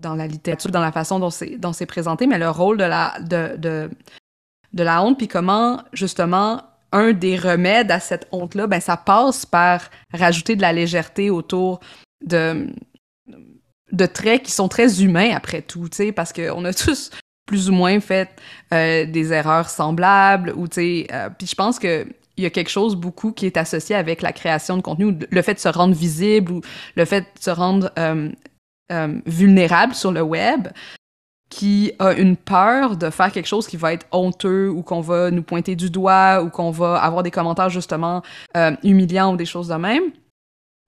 dans la littérature, dans la façon dont c'est, dont c'est présenté, mais le rôle de la, de, de, de la honte, puis comment, justement, un des remèdes à cette honte-là, ben ça passe par rajouter de la légèreté autour de traits qui sont très humains après tout, tu sais, parce qu'on a tous plus ou moins fait euh, des erreurs semblables, ou tu sais, euh, puis je pense que il y a quelque chose beaucoup qui est associé avec la création de contenu, le fait de se rendre visible ou le fait de se rendre euh, vulnérable sur le web, qui a une peur de faire quelque chose qui va être honteux ou qu'on va nous pointer du doigt ou qu'on va avoir des commentaires justement humiliants ou des choses de même,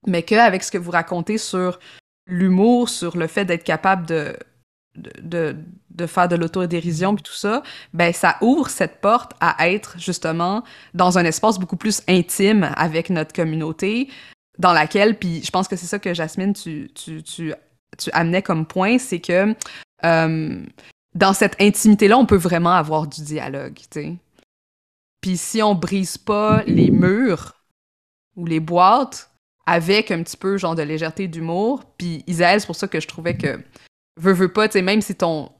mais qu'avec ce que vous racontez sur l'humour, sur le fait d'être capable de, de, de, faire de l'autodérision puis tout ça, ben ça ouvre cette porte à être justement dans un espace beaucoup plus intime avec notre communauté, dans laquelle, puis je pense que c'est ça que Jasmine, tu, tu, tu, tu amenais comme point, c'est que euh, dans cette intimité-là, on peut vraiment avoir du dialogue, tu sais. Puis si on brise pas les murs ou les boîtes, avec un petit peu genre de légèreté d'humour. Puis Isaël, c'est pour ça que je trouvais que veux, veux pas, tu sais, même si ton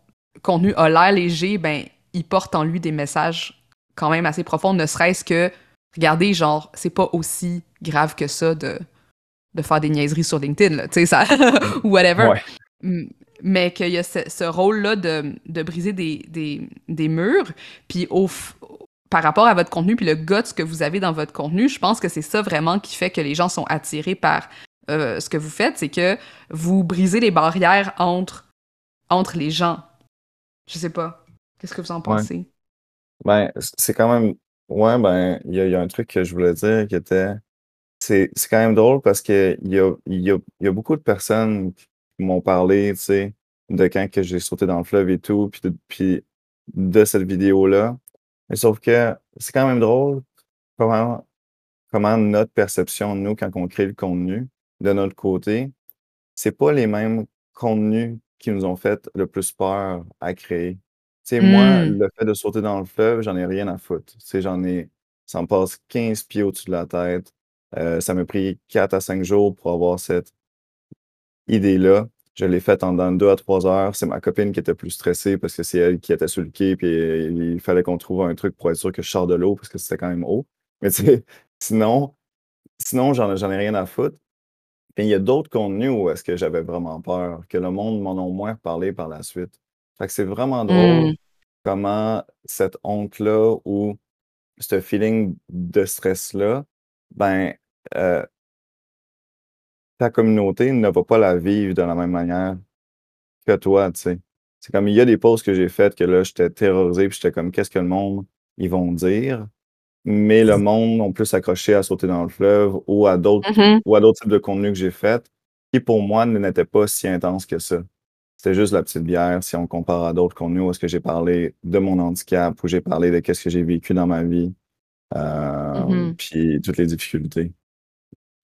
contenu a l'air léger, ben, il porte en lui des messages quand même assez profonds, ne serait-ce que, regardez, genre, c'est pas aussi grave que ça de, de faire des niaiseries sur LinkedIn, tu sais, ça, ou whatever. Mais qu'il y a ce, rôle-là de, de, briser des, des, des murs, puis au, par rapport à votre contenu puis le guts que vous avez dans votre contenu, je pense que c'est ça vraiment qui fait que les gens sont attirés par euh, ce que vous faites, c'est que vous brisez les barrières entre, entre les gens. Je sais pas. Qu'est-ce que vous en pensez? Ben, c'est quand même. Ouais, ben, il y, a un truc que je voulais dire qui était. C'est quand même drôle parce qu'il y a, y, a, y a beaucoup de personnes m'ont parlé, tu sais, de quand que j'ai sauté dans le fleuve et tout, puis puis de cette vidéo-là. Mais sauf que c'est quand même drôle comment, comment notre perception, nous, quand on crée le contenu, de notre côté, c'est pas les mêmes contenus qui nous ont fait le plus peur à créer. Tu sais, moi, mmh. le fait de sauter dans le fleuve, j'en ai rien à foutre. Tu sais, j'en ai, ça me passe 15 pieds au-dessus de la tête. Euh, ça m'a pris 4 à 5 jours pour avoir cette idée-là. Je l'ai faite en dans deux à trois heures. C'est ma copine qui était plus stressée parce que c'est elle qui était sur le quai, puis il fallait qu'on trouve un truc pour être sûr que je sors de l'eau parce que c'était quand même haut. Mais tu sais, sinon, sinon j'en ai rien à foutre. Puis il y a d'autres contenus où est-ce que j'avais vraiment peur, que le monde m'en a moins parlé par la suite. Fait que c'est vraiment drôle mmh. comment cette honte-là ou ce feeling de stress-là, ben, euh, ta communauté ne va pas la vivre de la même manière que toi, tu sais. C'est comme il y a des posts que j'ai faites que là, j'étais terrorisé, puis j'étais comme qu'est-ce que le monde ils vont dire? Mais le monde ont plus accroché à sauter dans le fleuve ou à d'autres mm-hmm. ou à d'autres types de contenus que j'ai faits, qui pour moi n'étaient pas si intenses que ça. C'était juste la petite bière si on compare à d'autres contenus où est-ce que j'ai parlé de mon handicap, où j'ai parlé de qu'est-ce que j'ai vécu dans ma vie, euh, mm-hmm. puis toutes les difficultés.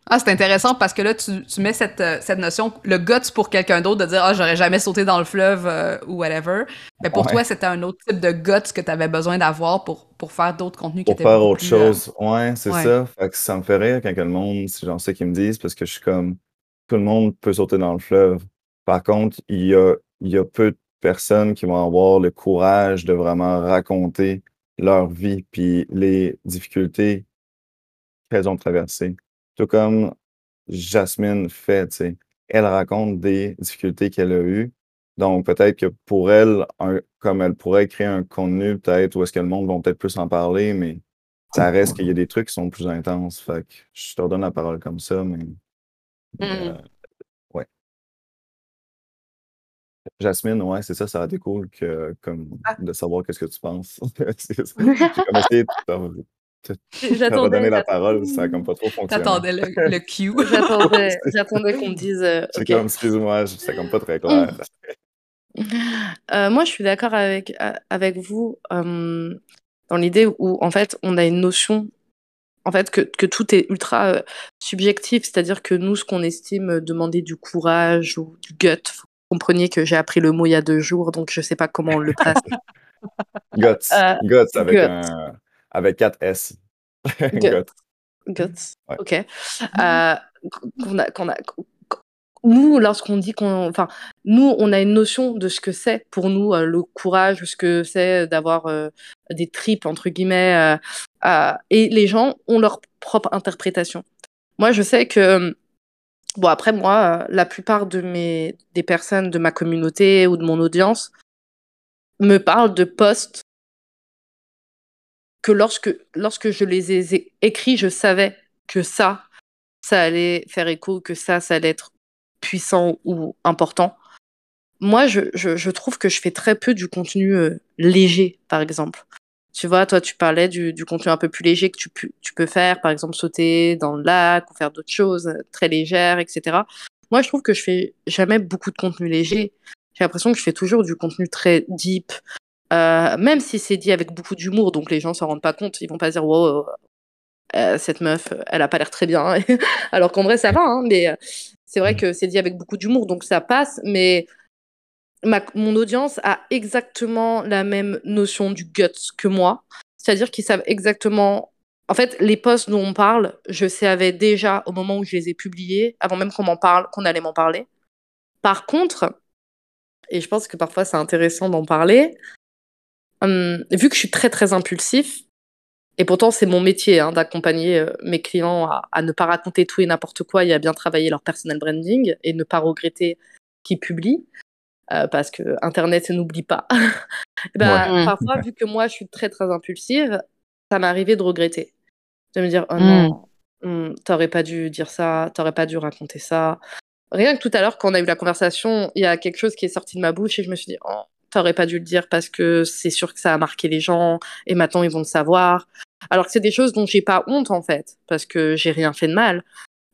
Ah, c'est intéressant parce que là, tu, tu mets cette, euh, cette notion, le guts pour quelqu'un d'autre de dire Ah, j'aurais jamais sauté dans le fleuve euh, ou whatever. Mais pour toi, c'était un autre type de guts que tu avais besoin d'avoir pour, pour faire d'autres contenus pour qui étaient. Pour faire autre euh, chose. Ouais, c'est ça. Fait que ça me fait rire quand le monde, c'est genre ça qu'ils me disent parce que je suis comme tout le monde peut sauter dans le fleuve. Par contre, il y a, il y a peu de personnes qui vont avoir le courage de vraiment raconter leur vie puis les difficultés qu'elles ont traversées. Tout comme Jasmine fait, tu sais. Elle raconte des difficultés qu'elle a eues. Donc, peut-être que pour elle, comme elle pourrait créer un contenu, peut-être, où est-ce que le monde va peut-être plus en parler, mais ça reste qu'il y a des trucs qui sont plus intenses. Fait que je te redonne la parole comme ça, mais. Euh, mmh. ouais. Jasmine, ouais, c'est ça, ça a été cool que, comme, ah. de savoir qu'est-ce que tu penses. J'ai comme J'attendais donné la parole, ça a comme pas trop fonctionné. J'attendais le, le cue. J'attendais qu'on me dise. Euh, c'est comme, excuse-moi, c'est comme pas très clair. Euh, moi, je suis d'accord avec, avec vous euh, dans l'idée où, en fait, on a une notion en fait, que, que tout est ultra euh, subjectif, c'est-à-dire que nous, ce qu'on estime demander du courage ou du gut, vous compreniez que j'ai appris le mot il y a deux jours, donc je sais pas comment on le place. guts, guts avec un avec 4 S. Guts. Guts. Ok. Euh, qu'on a, qu'on a, nous, lorsqu'on dit qu'on, enfin, nous, on a une notion de ce que c'est pour nous euh, le courage, ce que c'est d'avoir euh, des tripes entre guillemets, et les gens ont leur propre interprétation. Moi, je sais que Bon, après, moi, la plupart de mes, des personnes de ma communauté ou de mon audience me parlent de posts que lorsque, lorsque je les ai écrits, je savais que ça, ça allait faire écho, que ça, ça allait être puissant ou important. Moi, je, je, trouve que je fais très peu du contenu euh, léger, par exemple. Tu vois, toi, tu parlais du, du contenu un peu plus léger que tu, tu, peux faire, par exemple sauter dans le lac ou faire d'autres choses euh, très légères, etc. Moi, je trouve que je fais jamais beaucoup de contenu léger. J'ai l'impression que je fais toujours du contenu très deep, euh, même si c'est dit avec beaucoup d'humour, donc les gens s'en rendent pas compte, ils vont pas dire wow, euh, cette meuf, elle a pas l'air très bien, alors qu'en vrai ça va, hein, mais euh, c'est vrai que c'est dit avec beaucoup d'humour, donc ça passe, mais ma, mon audience a exactement la même notion du gut que moi, c'est-à-dire qu'ils savent exactement. En fait, les posts dont on parle, je savais déjà au moment où je les ai publiés, avant même qu'on m'en parle, qu'on allait m'en parler. Par contre, et je pense que parfois c'est intéressant d'en parler, hum, vu que je suis très très impulsif, et pourtant c'est mon métier hein, d'accompagner euh, mes clients à, ne pas raconter tout et n'importe quoi et à bien travailler leur personal branding et ne pas regretter qu'ils publient, euh, parce que Internet n'oublie pas. ben, Parfois, vu que moi je suis très très impulsive, ça m'est arrivé de regretter. De me dire, oh non, mmh. mmh, t'aurais pas dû dire ça, t'aurais pas dû raconter ça, Rien que tout à l'heure, quand on a eu la conversation, il y a quelque chose qui est sorti de ma bouche et je me suis dit, oh, t'aurais pas dû le dire parce que c'est sûr que ça a marqué les gens et maintenant ils vont le savoir. Alors que c'est des choses dont j'ai pas honte en fait, parce que j'ai rien fait de mal.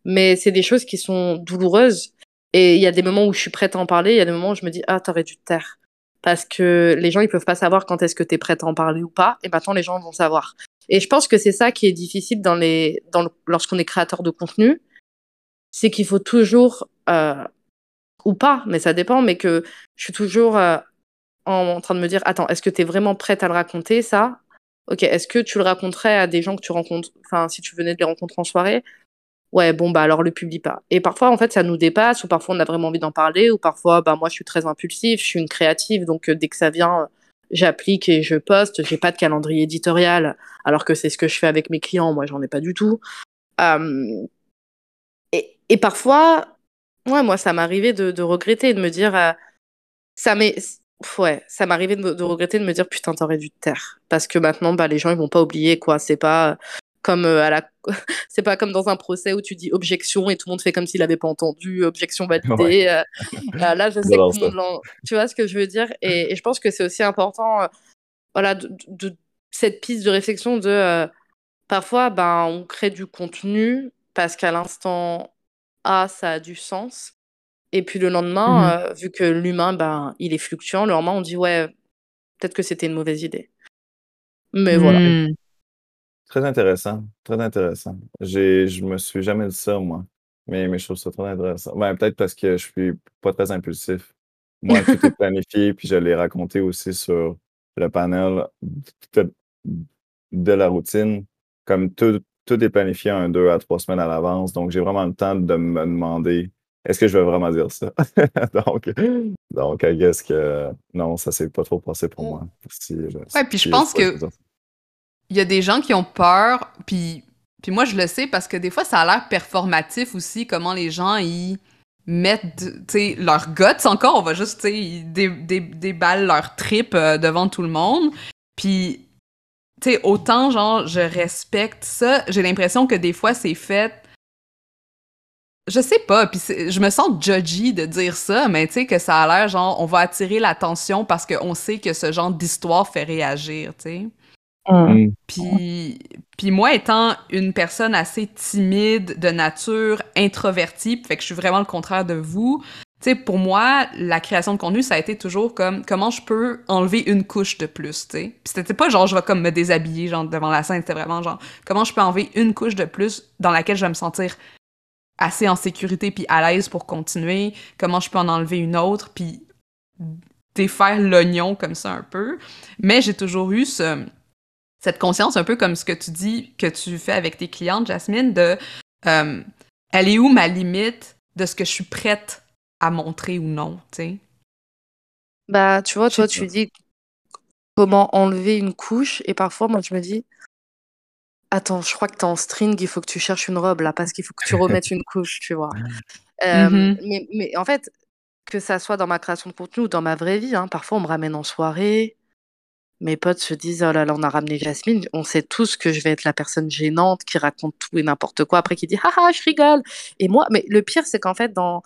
Mais c'est des choses qui sont douloureuses et il y a des moments où je suis prête à en parler, il y a des moments où je me dis, ah, t'aurais dû te taire. Parce que les gens, ils peuvent pas savoir quand est-ce que t'es prête à en parler ou pas, et maintenant les gens vont savoir. Et je pense que c'est ça qui est difficile dans les, dans lorsqu'on est créateur de contenu, c'est qu'il faut toujours euh, ou pas, mais ça dépend, mais que je suis toujours euh, en, train de me dire, attends, est-ce que tu es vraiment prête à le raconter, ça? Ok, est-ce que tu le raconterais à des gens que tu rencontres, enfin, si tu venais de les rencontrer en soirée? Ouais, bon, bah alors le publie pas. Et parfois, en fait, ça nous dépasse, ou parfois on a vraiment envie d'en parler, ou parfois, bah moi, je suis très impulsif, je suis une créative, donc euh, dès que ça vient, j'applique et je poste. J'ai pas de calendrier éditorial, alors que c'est ce que je fais avec mes clients. Moi, j'en ai pas du tout. et, et, parfois, Ouais, moi, ça m'arrivait de, de regretter, de me dire. Euh, ça m'est. Ouais, ça m'arrivait de, de regretter, de me dire putain, t'aurais dû te taire. Parce que maintenant, bah, les gens, ils vont pas oublier, quoi. C'est pas comme euh, à la c'est pas comme dans un procès où tu dis objection et tout le monde fait comme s'il avait pas entendu objection validée euh, là je sais que tout le monde tu vois ce que je veux dire? Et, et je pense que c'est aussi important voilà de, de, cette piste de réflexion de parfois ben on crée du contenu parce qu'à l'instant ah, ça a du sens. Et puis le lendemain, mmh euh, vu que l'humain, ben, il est fluctuant, le lendemain, on dit ouais, peut-être que c'était une mauvaise idée. Mais voilà. Mmh. Très intéressant, très intéressant. J'ai, je me suis jamais dit ça, moi. Mais, mais je trouve ça très intéressant. Ben, peut-être parce que je suis pas très impulsif. Moi, tout est planifié, puis je l'ai raconté aussi sur le panel de, de la routine. Comme tout, tout est planifié un, deux à trois semaines à l'avance. Donc, j'ai vraiment le temps de me demander est-ce que je vais vraiment dire ça? donc, donc, I guess que non, ça s'est pas trop passé pour moi. Si, ouais, puis je pense que il y a des gens qui ont peur, puis, puis moi, je le sais parce que des fois, ça a l'air performatif aussi, comment les gens ils mettent leur guts encore, on va juste déballer leur trip euh, devant tout le monde. Puis tu sais, autant, genre, je respecte ça, j'ai l'impression que des fois, c'est fait. Je sais pas, puis je me sens judgy de dire ça, mais tu sais, que ça a l'air, genre, on va attirer l'attention parce qu'on sait que ce genre d'histoire fait réagir, tu sais. Mm. Puis, puis moi, étant une personne assez timide de nature, introvertie, fait que je suis vraiment le contraire de vous, tu sais, pour moi, la création de contenu, ça a été toujours comme comment je peux enlever une couche de plus, tu sais. Puis c'était pas genre je vais comme me déshabiller genre devant la scène, c'était vraiment genre comment je peux enlever une couche de plus dans laquelle je vais me sentir assez en sécurité puis à l'aise pour continuer, comment je peux en enlever une autre puis défaire l'oignon comme ça un peu. Mais j'ai toujours eu ce, cette conscience un peu comme ce que tu dis que tu fais avec tes clientes, Jasmine, de euh, elle est où ma limite de ce que je suis prête à montrer ou non, tu sais? Bah, tu vois, toi, tu dis comment enlever une couche, et parfois, moi, je me dis, attends, je crois que t'es en string, il faut que tu cherches une robe là, parce qu'il faut que tu remettes une couche, tu vois. Euh, Mhm. mais, mais en fait, que ça soit dans ma création de contenu ou dans ma vraie vie, hein, parfois on me ramène en soirée. Mes potes se disent Oh là là, on a ramené Jasmine. On sait tous que je vais être la personne gênante qui raconte tout et n'importe quoi après qui dit Haha, je rigole. Et moi, mais le pire, c'est qu'en fait, dans,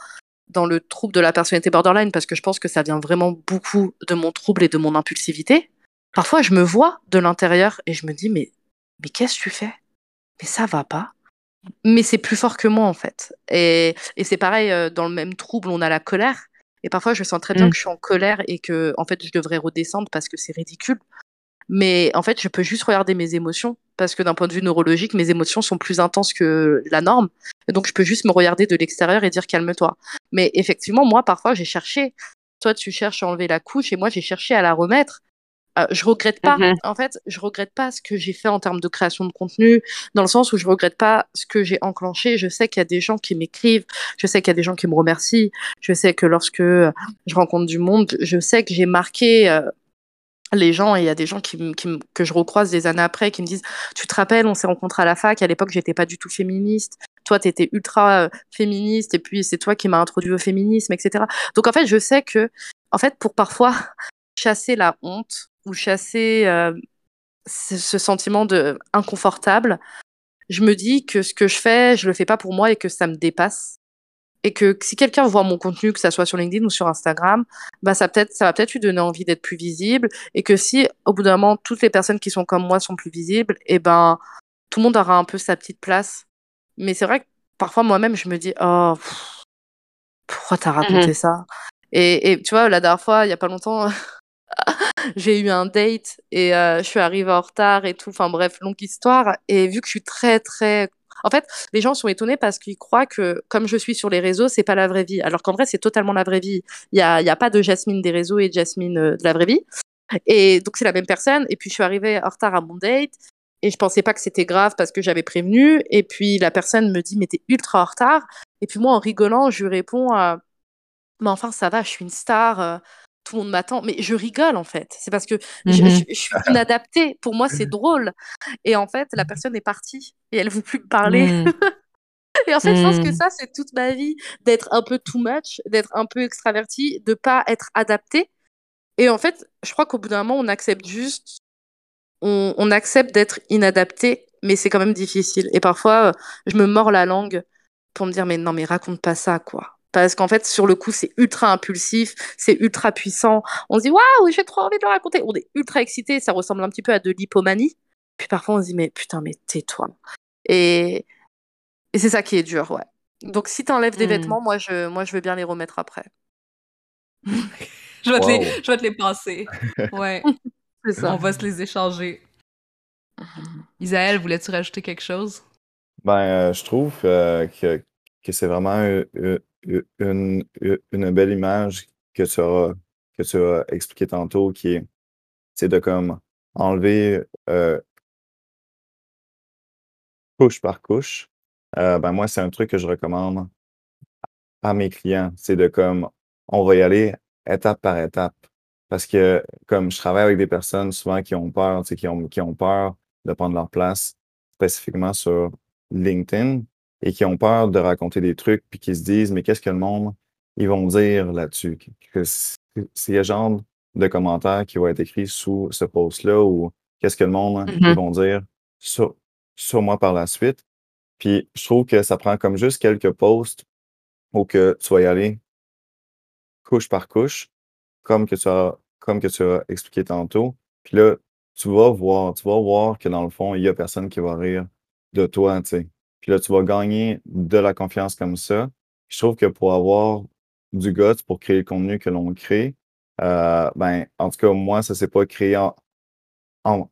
dans le trouble de la personnalité borderline, parce que je pense que ça vient vraiment beaucoup de mon trouble et de mon impulsivité, parfois je me vois de l'intérieur et je me dis Mais, mais qu'est-ce que tu fais? Mais ça va pas. Mais c'est plus fort que moi, en fait. Et, et c'est pareil, euh, dans le même trouble, on a la colère. Et parfois, je sens très bien Mm. que je suis en colère et que, en fait, je devrais redescendre parce que c'est ridicule. Mais en fait, je peux juste regarder mes émotions parce que d'un point de vue neurologique, mes émotions sont plus intenses que la norme. Et donc, je peux juste me regarder de l'extérieur et dire calme-toi. Mais effectivement, moi, parfois, j'ai cherché. Toi, tu cherches à enlever la couche et moi, j'ai cherché à la remettre. Euh, je regrette pas. Mhm. En fait, je regrette pas ce que j'ai fait en termes de création de contenu, dans le sens où je regrette pas ce que j'ai enclenché. Je sais qu'il y a des gens qui m'écrivent, je sais qu'il y a des gens qui me remercient, je sais que lorsque euh, je rencontre du monde, je sais que j'ai marqué euh, les gens et il y a des gens qui, qui que je recroise des années après qui me disent Tu te rappelles, on s'est rencontrés à la fac, à l'époque, j'étais pas du tout féministe. Toi, tu étais ultra euh, féministe et puis c'est toi qui m'as introduit au féminisme, etc. Donc en fait, je sais que, en fait, pour parfois chasser la honte ou chasser euh, ce, sentiment de inconfortable, je me dis que ce que je fais, je le fais pas pour moi et que ça me dépasse. Et que si quelqu'un voit mon contenu, que ça soit sur LinkedIn ou sur Instagram, bah ça, peut ça va peut-être lui donner envie d'être plus visible. Et que si, au bout d'un moment, toutes les personnes qui sont comme moi sont plus visibles, et ben, tout le monde aura un peu sa petite place. Mais c'est vrai que parfois, moi-même, je me dis, oh, pff, pourquoi t'as raconté ça? Et, et tu vois, la dernière fois, il y a pas longtemps, j'ai eu un date et euh, je suis arrivée en retard et tout. Enfin bref, longue histoire. Et vu que je suis très très en fait, les gens sont étonnés parce qu'ils croient que, comme je suis sur les réseaux, c'est pas la vraie vie. Alors qu'en vrai, c'est totalement la vraie vie. Il y a, a pas de Jasmine des réseaux et de Jasmine euh, de la vraie vie. Et donc, c'est la même personne. Et puis, je suis arrivée en retard à mon date. Et je pensais pas que c'était grave parce que j'avais prévenu. Et puis, la personne me dit, mais t'es ultra en retard. Et puis, moi, en rigolant, je lui réponds, euh, mais enfin, ça va, je suis une star. euh, tout le monde m'attend. Mais je rigole, en fait. C'est parce que je, Mhm. je- je suis inadaptée. Pour moi, c'est drôle. Et en fait, la personne est partie. Et elle veut plus me parler. Mm. Et en fait, je pense que Mm. ça, c'est toute ma vie, d'être un peu too much, d'être un peu extraverti, de pas être adapté. Et en fait, je crois qu'au bout d'un moment, on accepte juste, on, on accepte d'être inadapté, mais c'est quand même difficile. Et parfois, euh, je me mords la langue pour me dire, mais non, mais raconte pas ça, quoi. Parce qu'en fait, sur le coup, c'est ultra impulsif, c'est ultra puissant. On se dit, waouh, j'ai trop envie de le raconter. On est ultra excité, ça ressemble un petit peu à de l'hypomanie. Puis parfois, on se dit, mais putain, mais tais-toi. Et, et c'est ça qui est dur, ouais. Donc si t'enlèves des Mm. vêtements, moi je, moi je veux bien les remettre après. Je vais, te les, Wow. je vais te les passer. Ouais, C'est ça. on va se les échanger. Isaël, voulais-tu rajouter quelque chose? Ben, euh, je trouve euh, que, que c'est vraiment une, une, une- belle image que tu as, que tu as expliqué tantôt, qui est, c'est de comme enlever euh, couche par couche. Euh, ben moi, c'est un truc que je recommande à mes clients. C'est de comme, on va y aller étape par étape. Parce que comme je travaille avec des personnes souvent qui ont peur, qui ont, qui ont peur de prendre leur place, spécifiquement sur LinkedIn, et qui ont peur de raconter des trucs, puis qui se disent, mais qu'est-ce que le monde, ils vont dire là-dessus? Que- C'est le genre de commentaires qui vont être écrits sous ce post-là, ou qu'est-ce que le monde, ils Mhm. vont dire sur, sur moi par la suite. Puis je trouve que ça prend comme juste quelques posts où que tu vas y aller couche par couche, comme que tu as, comme que tu as expliqué tantôt. Puis là, tu vas voir, tu vas voir que dans le fond, il y a personne qui va rire de toi, tu sais. Puis là, tu vas gagner de la confiance comme ça. Je trouve que pour avoir du guts, pour créer le contenu que l'on crée, euh, ben, en tout cas, moi, ça s'est pas créé en, en,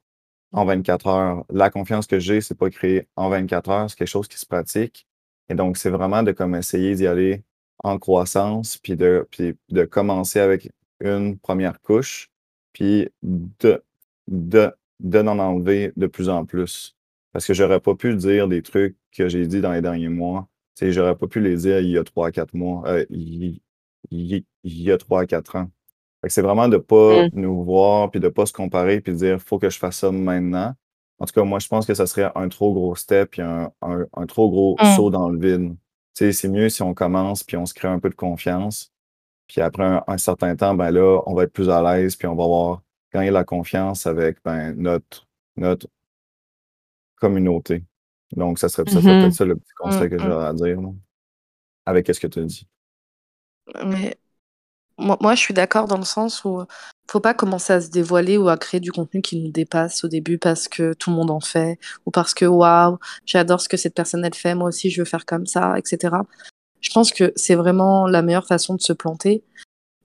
en 24 heures. La confiance que j'ai, c'est pas créé en 24 heures, c'est quelque chose qui se pratique. Et donc, c'est vraiment de comme essayer d'y aller en croissance, puis de, puis de commencer avec une première couche, puis de, de, de n'en enlever de plus en plus. Parce que j'aurais pas pu dire des trucs que j'ai dit dans les derniers mois. J'aurais pas pu les dire il y a trois à quatre mois, euh, il, il- il y a trois à quatre ans. C'est vraiment de pas Mm. nous voir, puis de pas se comparer, puis de dire faut que je fasse ça maintenant. En tout cas, moi, je pense que ça serait un trop gros step, puis un, un, un trop gros Mm. saut dans le vide. c'est mieux si on commence puis on se crée un peu de confiance. Puis après un, certain temps, ben là, on va être plus à l'aise puis on va avoir gagné la confiance avec ben, notre, notre communauté. Donc, ça serait, ça mm-hmm. peut-être ça le petit conseil que j'aurais à dire, avec ce que tu dit. Mais moi, je suis d'accord dans le sens où faut pas commencer à se dévoiler ou à créer du contenu qui nous dépasse au début parce que tout le monde en fait ou parce que waouh, j'adore ce que cette personne elle fait, moi aussi je veux faire comme ça, etc. Je pense que c'est vraiment la meilleure façon de se planter.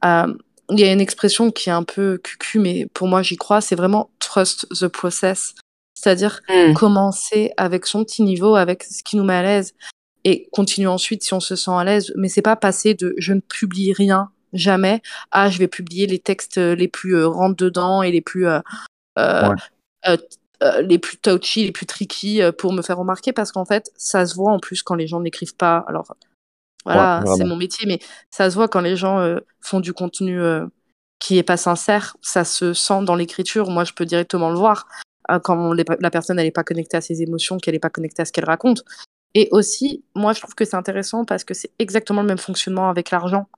Euh, il y a une expression qui est un peu cucu, mais pour moi j'y crois, c'est vraiment trust the process. C'est-à-dire mmh. commencer avec son petit niveau, avec ce qui nous met à l'aise et continuer ensuite si on se sent à l'aise. Mais c'est pas passer de je ne publie rien jamais ah je vais publier les textes euh, les plus euh, rentre dedans et les plus euh, les plus touchy, les plus tricky pour me faire remarquer parce qu'en fait ça se voit en plus quand les gens n'écrivent pas. Alors voilà, c'est mon métier, mais ça se voit quand les gens font du contenu qui est pas sincère, ça se sent dans l'écriture. Moi, je peux directement le voir quand la personne n'est pas connectée à ses émotions, qu'elle n'est pas connectée à ce qu'elle raconte. Et aussi, moi, je trouve que c'est intéressant parce que c'est exactement le même fonctionnement avec l'argent.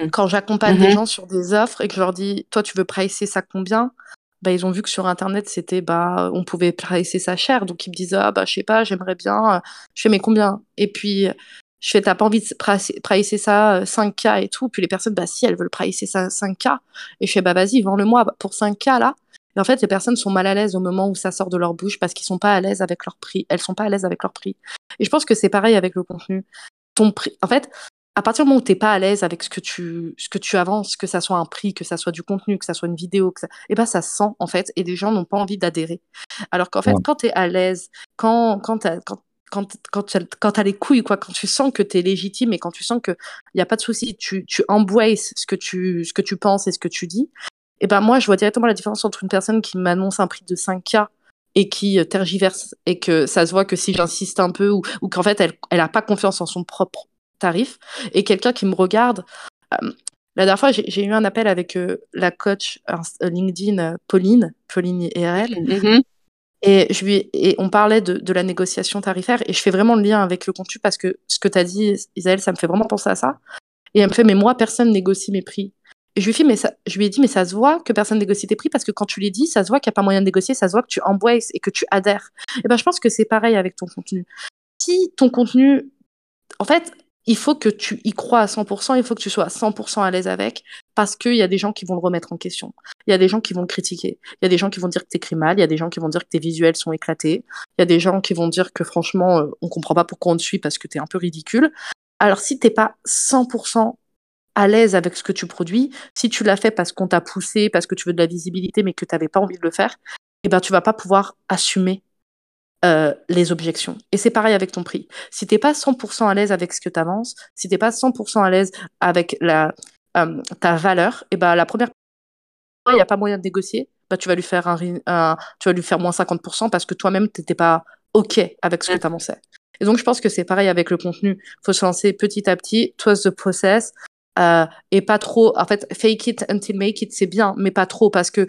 Mmh. Quand j'accompagne des mmh gens sur des offres et que je leur dis, toi, tu veux pricer ça combien? Bah, ils ont vu que sur Internet, c'était, bah, on pouvait pricer ça cher. Donc, ils me disent, ah, bah, je sais pas, j'aimerais bien. Je fais, mais combien? Et puis, je fais, t'as pas envie de pricer ça 5K et tout? Puis les personnes, bah, si, elles veulent pricer ça 5K. Et je fais, bah, vas-y, vends-le-moi pour 5K, là. Et en fait, les personnes sont mal à l'aise au moment où ça sort de leur bouche parce qu'ils sont pas à l'aise avec leur prix. Elles sont pas à l'aise avec leur prix. Et je pense que c'est pareil avec le contenu. Ton prix, en fait, à partir du moment où tu n'es pas à l'aise avec ce que tu ce que tu avances, que ça soit un prix, que ça soit du contenu, que ça soit une vidéo, que ça, eh ben ça se sent en fait, et les gens n'ont pas envie d'adhérer. Alors qu'en fait, quand tu es à l'aise, quand quand quand quand, quand, quand tu as les couilles, quoi, quand tu sens que tu es légitime et quand tu sens qu'il n'y a pas de souci, tu, tu embraces ce que tu, ce que tu penses et ce que tu dis, et ben moi, je vois directement la différence entre une personne qui m'annonce un prix de 5K et qui euh, tergiverse et que ça se voit que si j'insiste un peu ou, ou qu'en fait elle, elle a pas confiance en son propre tarif et quelqu'un qui me regarde. Euh, la dernière fois, j'ai eu un appel avec euh, la coach euh, LinkedIn Pauline, Pauline IRL. Mm-hmm. Et, je lui, et on parlait de, de, la négociation tarifaire et je fais vraiment le lien avec le contenu parce que ce que tu as dit, Isaël, ça me fait vraiment penser à ça. Et elle me fait, mais moi, personne négocie mes prix. Je lui, ai mais ça, je lui ai dit, mais ça se voit que personne négocie tes prix parce que quand tu les dis, ça se voit qu'il n'y a pas moyen de négocier, ça se voit que tu embrasses et que tu adhères. Et ben, je pense que c'est pareil avec ton contenu. Si ton contenu, en fait, il faut que tu y crois à 100%, il faut que tu sois à 100% à l'aise avec, parce qu'il y a des gens qui vont le remettre en question. Il y a des gens qui vont le critiquer. Il y a des gens qui vont dire que t'écris mal. Il y a des gens qui vont dire que tes visuels sont éclatés. Il y a des gens qui vont dire que franchement, euh, on comprend pas pourquoi on te suit parce que t'es un peu ridicule. Alors si t'es pas 100% à l'aise avec ce que tu produis, si tu l'as fait parce qu'on t'a poussé, parce que tu veux de la visibilité, mais que tu n'avais pas envie de le faire, eh ben tu vas pas pouvoir assumer euh, les objections. Et c'est pareil avec ton prix. Si t'es pas 100% à l'aise avec ce que tu avances, si t'es pas 100% à l'aise avec la, euh, ta valeur, et ben la première il n'y a pas moyen de négocier, bah, tu vas lui faire un, tu vas lui faire moins 50% parce que toi-même t'étais pas ok avec ce que tu avançais. Et donc je pense que c'est pareil avec le contenu. Faut se lancer petit à petit, trust the process, euh, et pas trop. En fait, fake it until make it, c'est bien, mais pas trop parce que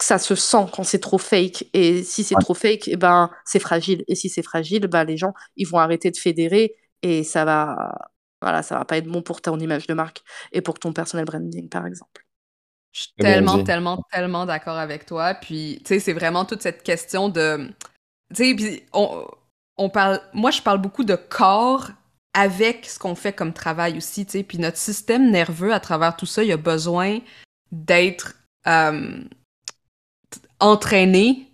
ça se sent quand c'est trop fake. Et si c'est trop fake, et eh ben, c'est fragile. Et si c'est fragile, ben, les gens, ils vont arrêter de fédérer et ça va, voilà, ça va pas être bon pour ton image de marque et pour ton personal branding, par exemple. Je suis tellement, tellement, tellement d'accord avec toi. Puis, tu sais, c'est vraiment toute cette question de. Tu sais, on, on parle. Moi, je parle beaucoup de corps avec ce qu'on fait comme travail aussi, tu sais. Puis notre système nerveux, à travers tout ça, il a besoin d'être. Euh, entraîné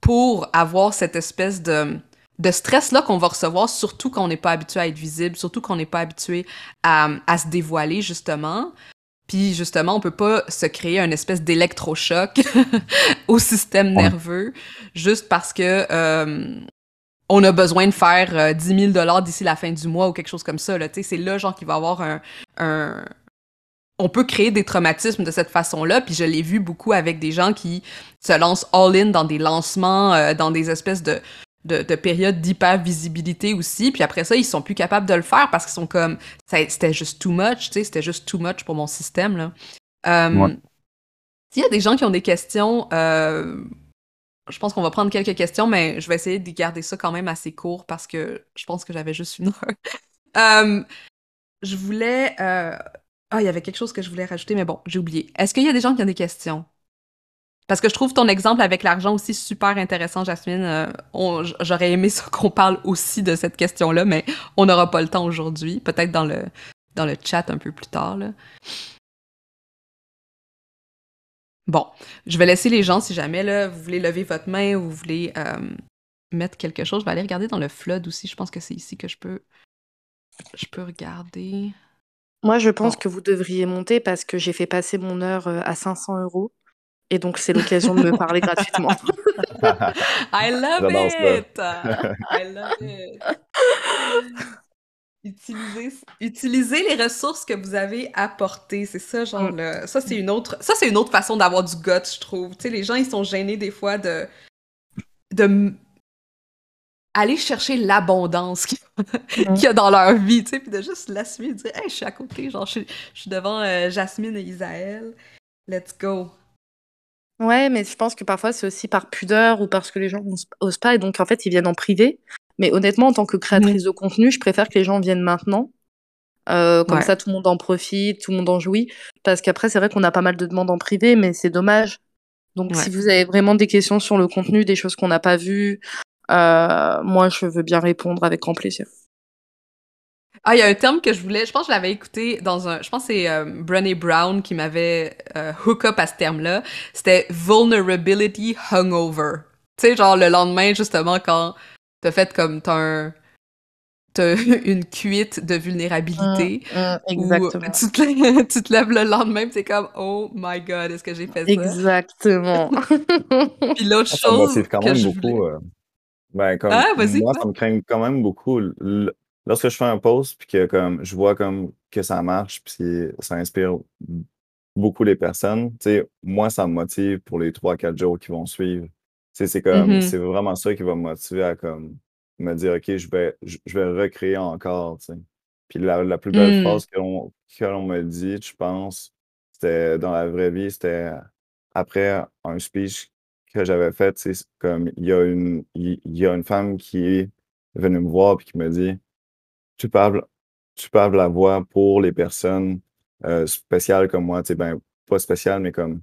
pour avoir cette espèce de, de stress-là qu'on va recevoir, surtout quand on n'est pas habitué à être visible, surtout quand on n'est pas habitué à, à, se dévoiler, justement. Puis justement, on peut pas se créer un espèce d'électrochoc au système nerveux juste parce que euh, on a besoin de faire 10 000 dollars d'ici la fin du mois ou quelque chose comme ça. C'est là, genre, qu'il va avoir un, un, on peut créer des traumatismes de cette façon-là, puis je l'ai vu beaucoup avec des gens qui se lancent all-in dans des lancements, euh, dans des espèces de, de, de périodes d'hyper-visibilité aussi, puis après ça, ils sont plus capables de le faire parce qu'ils sont comme, c'était juste too much, tu sais, c'était juste too much pour mon système, là. Euh, S'il y a des gens qui ont des questions, euh, je pense qu'on va prendre quelques questions, mais je vais essayer de garder ça quand même assez court parce que je pense que j'avais juste une heure. Euh, je voulais. Euh, ah, il y avait quelque chose que je voulais rajouter, mais bon, j'ai oublié. Est-ce qu'il y a des gens qui ont des questions? Parce que je trouve ton exemple avec l'argent aussi super intéressant, Jasmine. Euh, j'aurais aimé ça qu'on parle aussi de cette question-là, mais on n'aura pas le temps aujourd'hui. Peut-être dans le, dans le chat un peu plus tard. Bon, je vais laisser les gens, si jamais là, vous voulez lever votre main ou vous voulez euh, mettre quelque chose. Je vais aller regarder dans le flood aussi. Je pense que c'est ici que je peux, je peux regarder. Moi, je pense que vous devriez monter parce que j'ai fait passer mon heure euh, à 500 euros. Et donc, c'est l'occasion de me parler gratuitement. I love it! I love it! Utiliser, les ressources que vous avez apportées, c'est ça, genre, mm. ça, c'est une autre, ça, c'est une autre façon d'avoir du gut, je trouve. Tu sais, les gens, ils sont gênés des fois de, de aller chercher l'abondance qu'il y a dans leur vie, tu sais, puis de juste l'assumer et dire, hey, je suis à côté, genre, je, suis devant euh, Jasmine et Isaël, let's go. Ouais, mais je pense que parfois c'est aussi par pudeur ou parce que les gens n'osent pas et donc en fait ils viennent en privé mais honnêtement, en tant que créatrice de contenu, je préfère que les gens viennent maintenant. Euh, comme ça, tout le monde en profite, tout le monde en jouit. Parce qu'après, c'est vrai qu'on a pas mal de demandes en privé, mais c'est dommage. Donc, si vous avez vraiment des questions sur le contenu, des choses qu'on n'a pas vues, euh, moi, je veux bien répondre avec grand plaisir. Ah, il y a un terme que je voulais, je pense que je l'avais écouté dans un, je pense que c'est euh, Brené Brown qui m'avait hook up à ce terme-là. C'était vulnerability hungover. Tu sais, genre le lendemain, justement, quand T'as fait comme t'as un t'as une cuite de vulnérabilité. Mmh, mmh, exactement. tu, te, tu, te, lèves le lendemain t'es comme oh my god, est-ce que j'ai fait ça? Exactement. Puis l'autre chose. Ça quand même beaucoup. Euh, ben, comme, ah, moi, ça me craint quand même beaucoup. Lorsque je fais un post, puis que comme, je vois comme que ça marche, puis ça inspire beaucoup les personnes, tu sais, moi, ça me motive pour les 3-4 jours qui vont suivre c'est comme, mm-hmm. c'est vraiment ça qui va me motiver à comme me dire, OK, je vais, je, vais recréer encore, Puis la, la plus belle mm. phrase que l'on me dit, je pense, c'était dans la vraie vie, c'était après un speech que j'avais fait, c'est comme, il y a une, il, y a une femme qui est venue me voir et qui me dit, tu parles, tu parles la voix pour les personnes euh, spéciales comme moi, tu sais, ben, pas spéciales, mais comme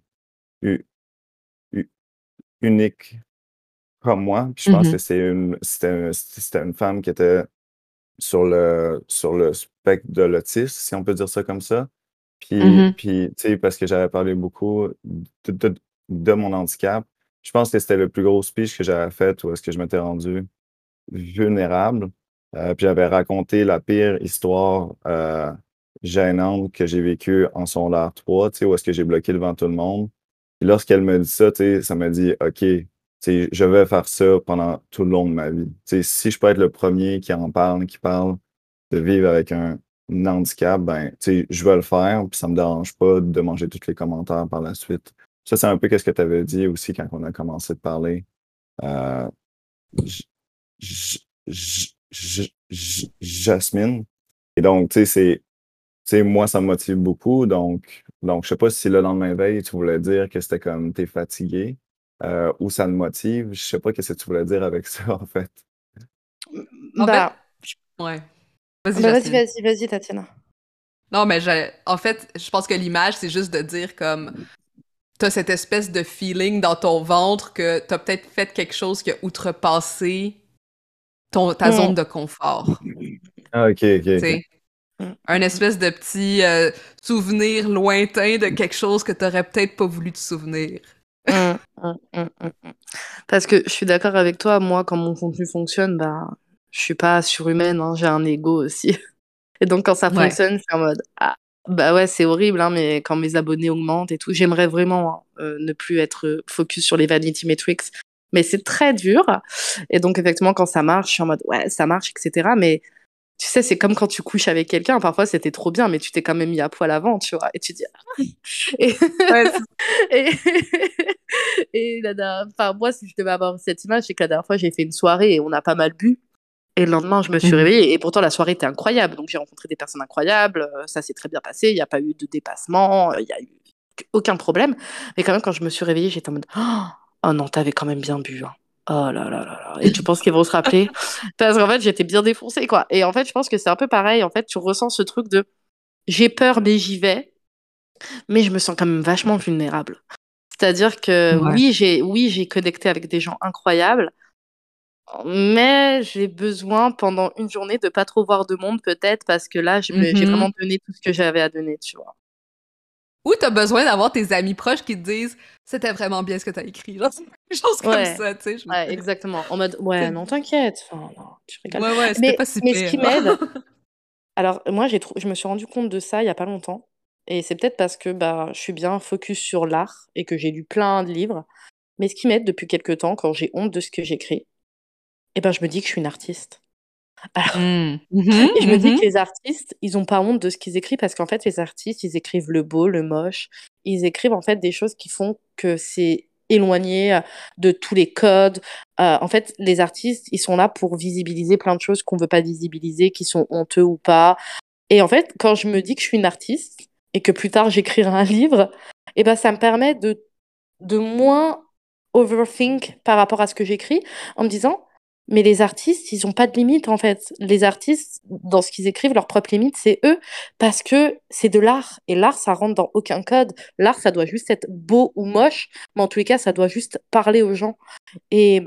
unique comme moi. je pense mmh que c'est une, c'était, une femme qui était sur le, sur le spectre de l'autisme, si on peut dire ça comme ça. Puis, mmh puis tu sais, parce que j'avais parlé beaucoup de, de, mon handicap, je pense que c'était le plus gros speech que j'avais fait où est-ce que je m'étais rendu vulnérable. Euh, puis j'avais raconté la pire histoire euh, gênante que j'ai vécue en son 3, tu sais, où est-ce que j'ai bloqué devant tout le monde. Puis lorsqu'elle me dit ça, ça me dit, OK, je vais faire ça pendant tout le long de ma vie. si je peux être le premier qui en parle, qui parle de vivre avec un, handicap, ben, je vais le faire, puis ça me dérange pas de manger tous les commentaires par la suite. Ça, c'est un peu ce que tu avais dit aussi quand on a commencé de parler. Euh, Jasmine. Et donc, tu sais, c'est moi, ça me motive beaucoup. Donc, donc je sais pas si le lendemain veille, tu voulais dire que c'était comme tu es fatigué. Euh, ou ça me motive. Je sais pas ce que tu voulais dire avec ça, en fait. bah, ouais. Vas-y, bah, vas-y, vas-y, vas-y, Tatiana. Non, mais en fait, je pense que l'image, c'est juste de dire comme t'as cette espèce de feeling dans ton ventre que t'as peut-être fait quelque chose qui a outrepassé ton, ta mm. zone de confort. Ah, ok, ok. Un espèce de petit euh, souvenir lointain de quelque chose que t'aurais peut-être pas voulu te souvenir. Mmh, mmh, Parce que je suis d'accord avec toi, moi, quand mon contenu fonctionne, bah, je suis pas surhumaine, hein, j'ai un ego aussi. Et donc, quand ça fonctionne, c'est en mode ah, bah ouais, c'est horrible, hein, mais quand mes abonnés augmentent et tout, j'aimerais vraiment hein, euh, ne plus être focus sur les vanity metrics. Mais c'est très dur. Et donc, effectivement, quand ça marche, je suis en mode ouais, ça marche, etc. Mais tu sais, c'est comme quand tu couches avec quelqu'un. Parfois, c'était trop bien, mais tu t'es quand même mis à poil avant, tu vois. Et tu dis. Ah. et... et... et enfin, moi, si je devais avoir cette image, c'est que la dernière fois, j'ai fait une soirée et on a pas mal bu. Et le lendemain, je me suis mmh. réveillée et pourtant la soirée était incroyable. Donc j'ai rencontré des personnes incroyables, euh, ça s'est très bien passé, il n'y a pas eu de dépassement, il n'y a eu aucun problème. Mais quand même, quand je me suis réveillée, j'étais en mode oh, Oh non, t'avais quand même bien bu. Hein. Oh là là là là. Et tu penses qu'ils vont se rappeler? Parce qu'en fait, j'étais bien défoncée, quoi. Et en fait, je pense que c'est un peu pareil. En fait, tu ressens ce truc de j'ai peur, mais j'y vais. Mais je me sens quand même vachement vulnérable. C'est-à-dire que oui, j'ai oui, j'ai connecté avec des gens incroyables, mais j'ai besoin pendant une journée de pas trop voir de monde peut-être parce que là, j'ai mm-hmm. vraiment donné tout ce que j'avais à donner, tu vois. Ou t'as besoin d'avoir tes amis proches qui te disent c'était vraiment bien ce que t'as écrit. Genre, des choses comme ça, tu sais. Ouais, exactement. En mode ouais, non, t'inquiète. Enfin, non, tu Ouais, ouais, c'était pas si Mais ce qui m'aide. alors, moi, j'ai je me suis rendu compte de ça il y a pas longtemps. Et c'est peut-être parce que bah, je suis bien focus sur l'art et que j'ai lu plein de livres. Mais ce qui m'aide depuis quelques temps, quand j'ai honte de ce que j'écris, eh ben, je me dis que je suis une artiste. Mmh. Mmh et je me dis mmh que les artistes, ils n'ont pas honte de ce qu'ils écrivent parce qu'en fait, les artistes, ils écrivent le beau, le moche. Ils écrivent en fait des choses qui font que c'est éloigné euh, de tous les codes. Euh, en fait, les artistes, ils sont là pour visibiliser plein de choses qu'on ne veut pas visibiliser, qui sont honteux ou pas. Et en fait, quand je me dis que je suis une artiste et que plus tard j'écrirai un livre, eh ben, ça me permet de, de moins overthink par rapport à ce que j'écris en me disant mais les artistes, ils n'ont pas de limite en fait. Les artistes, dans ce qu'ils écrivent, leur propre limite, c'est eux, parce que c'est de l'art. Et l'art, ça rentre dans aucun code. L'art, ça doit juste être beau ou moche, mais en tous les cas, ça doit juste parler aux gens. Et,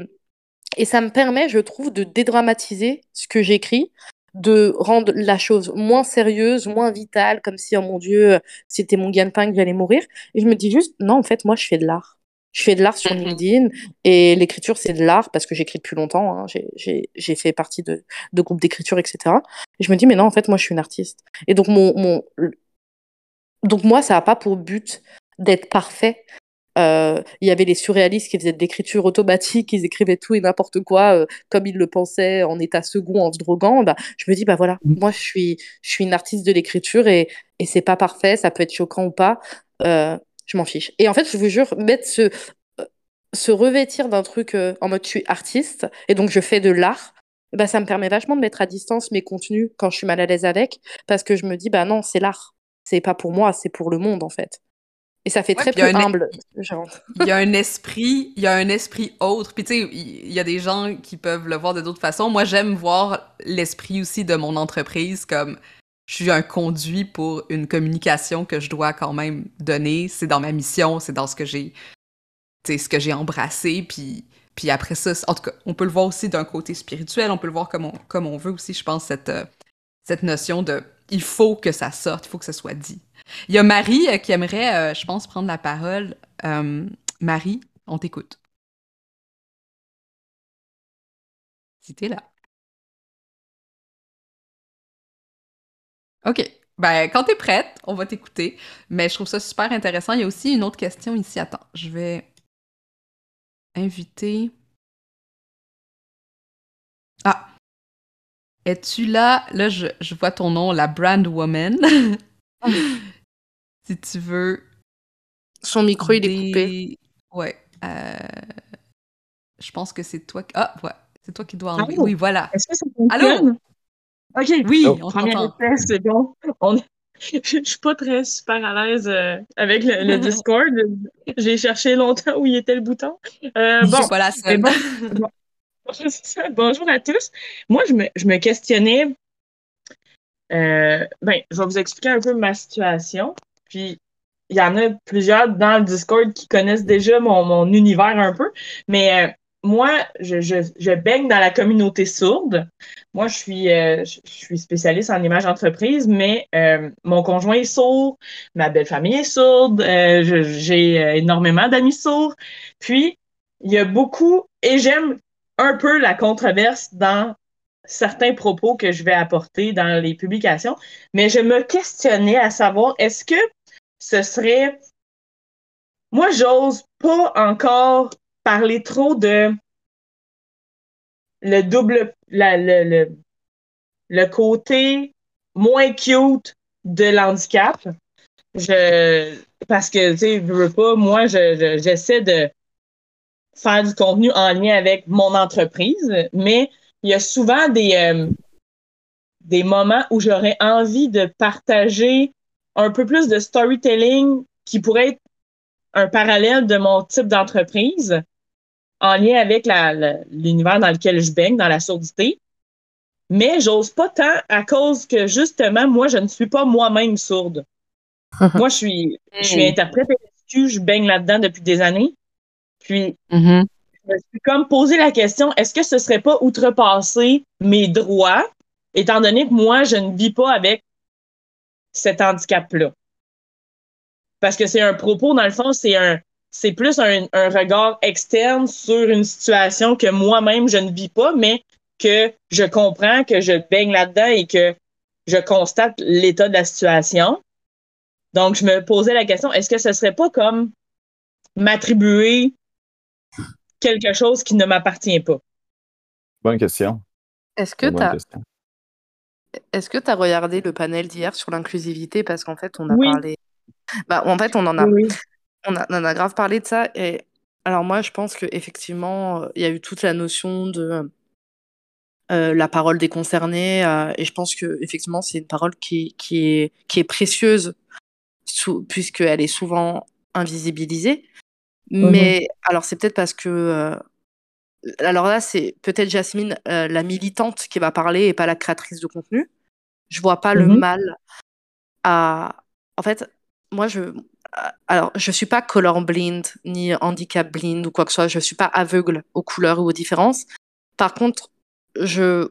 et ça me permet, je trouve, de dédramatiser ce que j'écris, de rendre la chose moins sérieuse, moins vitale, comme si, oh mon Dieu, c'était mon gagne-pain que j'allais mourir. Et je me dis juste, non, en fait, moi, je fais de l'art. Je fais de l'art sur mmh LinkedIn et l'écriture, c'est de l'art parce que j'écris depuis longtemps. Hein. J'ai fait partie de, de groupes d'écriture, etc. Et je me dis, mais non, en fait, moi, je suis une artiste. Et donc, mon, mon... donc moi, ça n'a pas pour but d'être parfait. Euh, il y avait les surréalistes qui faisaient de l'écriture automatique, ils écrivaient tout et n'importe quoi euh, comme ils le pensaient en état second, en se droguant. Bah, je me dis, bah voilà, mmh. moi, je suis, je suis une artiste de l'écriture et, et c'est pas parfait, ça peut être choquant ou pas. Euh, je m'en fiche. Et en fait, je vous jure, mettre ce, euh, se revêtir d'un truc euh, en mode je suis artiste et donc je fais de l'art, bah, ça me permet vachement de mettre à distance mes contenus quand je suis mal à l'aise avec parce que je me dis, bah non, c'est l'art. C'est pas pour moi, c'est pour le monde en fait. Et ça fait très peu humble. Il y a un esprit, il y a un esprit autre. Puis tu sais, il y a des gens qui peuvent le voir de d'autres façons. Moi, j'aime voir l'esprit aussi de mon entreprise comme je suis un conduit pour une communication que je dois quand même donner. C'est dans ma mission, c'est dans ce que j'ai, ce que j'ai embrassé. Puis, puis après ça, en tout cas, on peut le voir aussi d'un côté spirituel, on peut le voir comme on, comme on veut aussi, je pense, cette, euh, cette notion de il faut que ça sorte, il faut que ça soit dit. Il y a Marie euh, qui aimerait, euh, je pense, prendre la parole. Marie, on t'écoute. Si t'es là. OK. Ben, quand t'es prête, on va t'écouter. Mais je trouve ça super intéressant. Il y a aussi une autre question ici. Attends, je vais inviter. Ah! Es-tu là? Là, je, vois ton nom, la Brand Woman. si tu veux. Son micro, il est coupé. Ouais. Euh, je pense que c'est toi. qui... Ah, ouais. C'est toi qui dois enlever. Oui, voilà. Est-ce que ça Allô? OK. Oui, oh. on t'entend. c'est bon. Je suis pas très super à l'aise euh, avec le, Discord. J'ai cherché longtemps où il était le bouton. Euh, bon, pas la seule. Bon, Bonjour à tous. Moi, je me, je me questionnais. Euh, ben, je vais vous expliquer un peu ma situation. Puis, il y en a plusieurs dans le Discord qui connaissent déjà mon, mon univers un peu. Mais euh, moi, je, je, je, baigne dans la communauté sourde. Moi, je suis, euh, je suis spécialiste en image d'entreprise, mais euh, mon conjoint est sourd, ma belle famille est sourde, euh, j'ai énormément d'amis sourds. Puis, il y a beaucoup, et j'aime un peu la controverse dans certains propos que je vais apporter dans les publications, mais je me questionnais à savoir, est-ce que ce serait... Moi, j'ose pas encore parler trop de le double, le, le, côté moins cute de l'handicap. Je, parce que, tu sais, je veux pas, moi, je, j'essaie de faire du contenu en lien avec mon entreprise, mais il y a souvent des, euh, des moments où j'aurais envie de partager un peu plus de storytelling qui pourrait être un parallèle de mon type d'entreprise en lien avec l'univers dans lequel je baigne, dans la sourdité. Mais j'ose pas tant à cause que justement, moi, je ne suis pas moi-même sourde. moi, je suis, je suis interprète je baigne là-dedans depuis des années. Puis, mm-hmm. je me suis comme posé la question, est-ce que ce serait pas outrepasser mes droits, étant donné que moi, je ne vis pas avec cet handicap-là? Parce que c'est un propos, dans le fond, c'est un, c'est plus un, regard externe sur une situation que moi-même je ne vis pas, mais que je comprends, que je baigne là-dedans et que je constate l'état de la situation. Donc, je me posais la question, est-ce que ce serait pas comme m'attribuer quelque chose qui ne m'appartient pas? Bonne question. Est-ce que tu as... Est-ce que tu as regardé le panel d'hier sur l'inclusivité? Parce qu'en fait on a parlé bah, en fait, on en a, on a, on a grave parlé de ça. Et alors moi, je pense que effectivement, il y a eu toute la notion de euh, la parole des concernés, euh, et je pense que effectivement, c'est une parole qui, qui est qui est précieuse puisqu'elle est souvent invisibilisée. Mmh Mais alors, c'est peut-être parce que euh, alors là, c'est peut-être Jasmine, la militante, qui va parler et pas la créatrice de contenu. Je vois pas le mmh mal à. En fait, moi, je, alors, je suis pas colorblind ni handicap blind ou quoi que ce soit. Je suis pas aveugle aux couleurs ou aux différences. Par contre, je,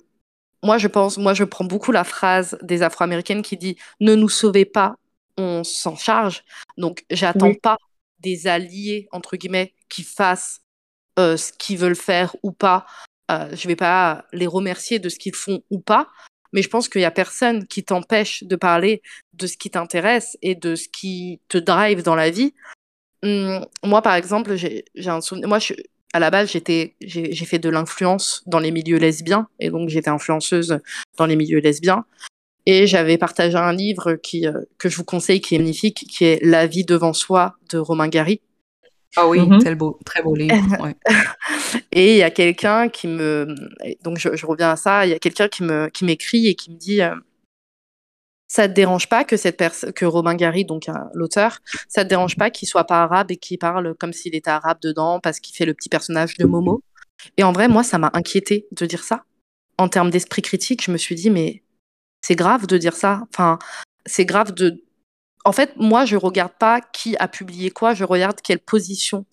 moi, je pense, moi, je prends beaucoup la phrase des Afro-américaines qui dit "Ne nous sauvez pas, on s'en charge". Donc, j'attends pas des alliés entre guillemets qui fassent euh, ce qu'ils veulent faire ou pas. Euh, je vais pas les remercier de ce qu'ils font ou pas mais je pense qu'il y a personne qui t'empêche de parler de ce qui t'intéresse et de ce qui te drive dans la vie. Hum, moi, par exemple, j'ai un souvenir. Moi, à la base, j'étais, j'ai fait de l'influence dans les milieux lesbiens et donc j'étais influenceuse dans les milieux lesbiens. Et j'avais partagé un livre qui, euh, que je vous conseille, qui est magnifique, qui est La vie devant soi de Romain Gary. Ah oui, mm très, beau, très beau livre. et il y a quelqu'un qui me. Donc, je, reviens à ça. Il y a quelqu'un qui me qui m'écrit et qui me dit euh, Ça te dérange pas que, cette que Robin Gary, donc euh, l'auteur, ça te dérange pas qu'il soit pas arabe et qu'il parle comme s'il était arabe dedans parce qu'il fait le petit personnage de Momo? Et en vrai, moi, ça m'a inquiété de dire ça. En termes d'esprit critique, je me suis dit Mais c'est grave de dire ça. Enfin, c'est grave de en fait, moi, je regarde pas qui a publié quoi, je regarde quelles positions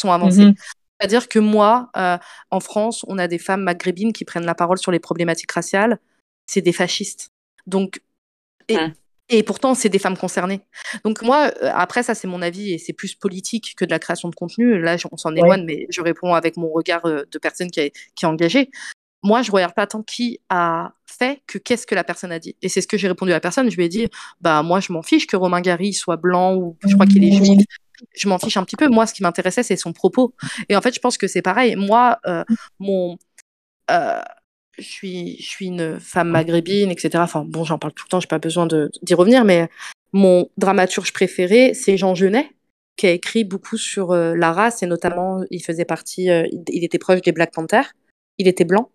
sont avancées. Mhm. C'est-à-dire que moi, euh, en France, on a des femmes maghrébines qui prennent la parole sur les problématiques raciales. C'est des fascistes. Donc, et, et pourtant, c'est des femmes concernées. Donc moi, euh, après, ça, c'est mon avis et c'est plus politique que de la création de contenu. Là, on s'en éloigne, mais je réponds avec mon regard euh, de personne qui est, qui est engagée moi, je regarde pas tant qui a fait que qu'est-ce que la personne a dit. Et c'est ce que j'ai répondu à la personne. Je lui ai dit, bah moi, je m'en fiche que Romain Gary soit blanc ou je crois qu'il est juif. Je m'en fiche un petit peu. Moi, ce qui m'intéressait, c'est son propos. Et en fait, je pense que c'est pareil. Moi, euh, mon, euh, je suis, je suis une femme maghrébine, etc. Enfin, bon, j'en parle tout le temps. J'ai pas besoin d'y revenir, mais mon dramaturge préféré, c'est Jean Genet qui a écrit beaucoup sur euh, la race et notamment, il faisait partie, il était proche des Black Panthers. Il était blanc.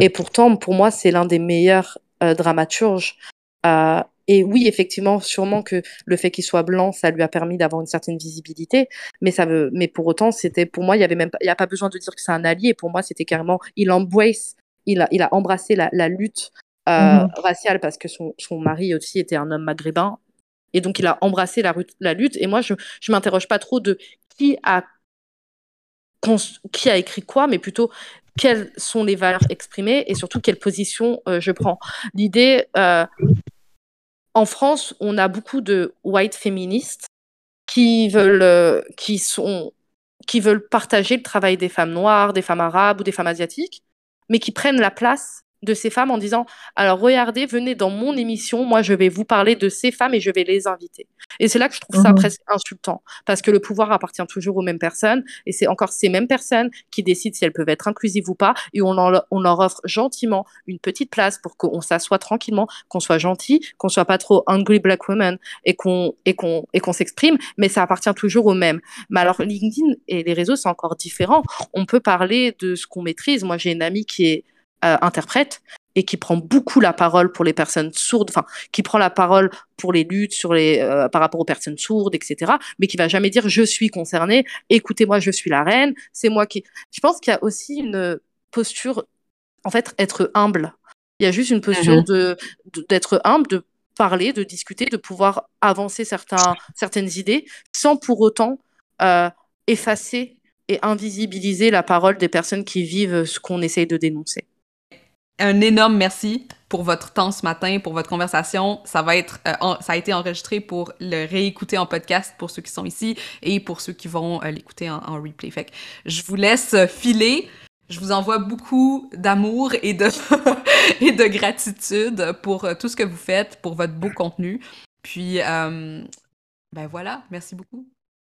Et pourtant, pour moi, c'est l'un des meilleurs euh, dramaturges. Euh, et oui, effectivement, sûrement que le fait qu'il soit blanc, ça lui a permis d'avoir une certaine visibilité. Mais ça veut, mais pour autant, c'était pour moi, il y avait même, il y a pas besoin de dire que c'est un allié. Pour moi, c'était carrément, il embrace, il a, il a embrassé la, la lutte euh, mm-hmm. raciale parce que son, son mari aussi était un homme maghrébin. Et donc, il a embrassé la, la lutte. Et moi, je, je m'interroge pas trop de qui a qui a écrit quoi, mais plutôt quelles sont les valeurs exprimées et surtout quelle position euh, je prends. L'idée, euh, en France, on a beaucoup de white féministes qui veulent, euh, qui sont, qui veulent partager le travail des femmes noires, des femmes arabes ou des femmes asiatiques, mais qui prennent la place de ces femmes en disant alors regardez venez dans mon émission moi je vais vous parler de ces femmes et je vais les inviter. Et c'est là que je trouve ça mhm. presque insultant parce que le pouvoir appartient toujours aux mêmes personnes et c'est encore ces mêmes personnes qui décident si elles peuvent être inclusives ou pas et on, on leur offre gentiment une petite place pour qu'on s'assoie tranquillement qu'on soit gentil qu'on soit pas trop angry black woman et qu'on et qu'on et qu'on s'exprime mais ça appartient toujours aux mêmes. Mais alors LinkedIn et les réseaux c'est encore différent. On peut parler de ce qu'on maîtrise. Moi j'ai une amie qui est euh, interprète et qui prend beaucoup la parole pour les personnes sourdes, enfin, qui prend la parole pour les luttes sur les, euh, par rapport aux personnes sourdes, etc., mais qui va jamais dire je suis concerné, écoutez-moi, je suis la reine, c'est moi qui. Je pense qu'il y a aussi une posture, en fait, être humble. Il y a juste une posture mm-hmm. de d'être humble, de parler, de discuter, de pouvoir avancer certains, certaines idées sans pour autant euh, effacer et invisibiliser la parole des personnes qui vivent ce qu'on essaye de dénoncer. Un énorme merci pour votre temps ce matin, pour votre conversation. Ça va être, euh, ça a été enregistré pour le réécouter en podcast pour ceux qui sont ici et pour ceux qui vont euh, l'écouter en, replay. Fait que je vous laisse filer. Je vous envoie beaucoup d'amour et de, et de gratitude pour euh, tout ce que vous faites, pour votre beau contenu. Puis, euh, ben voilà, merci beaucoup.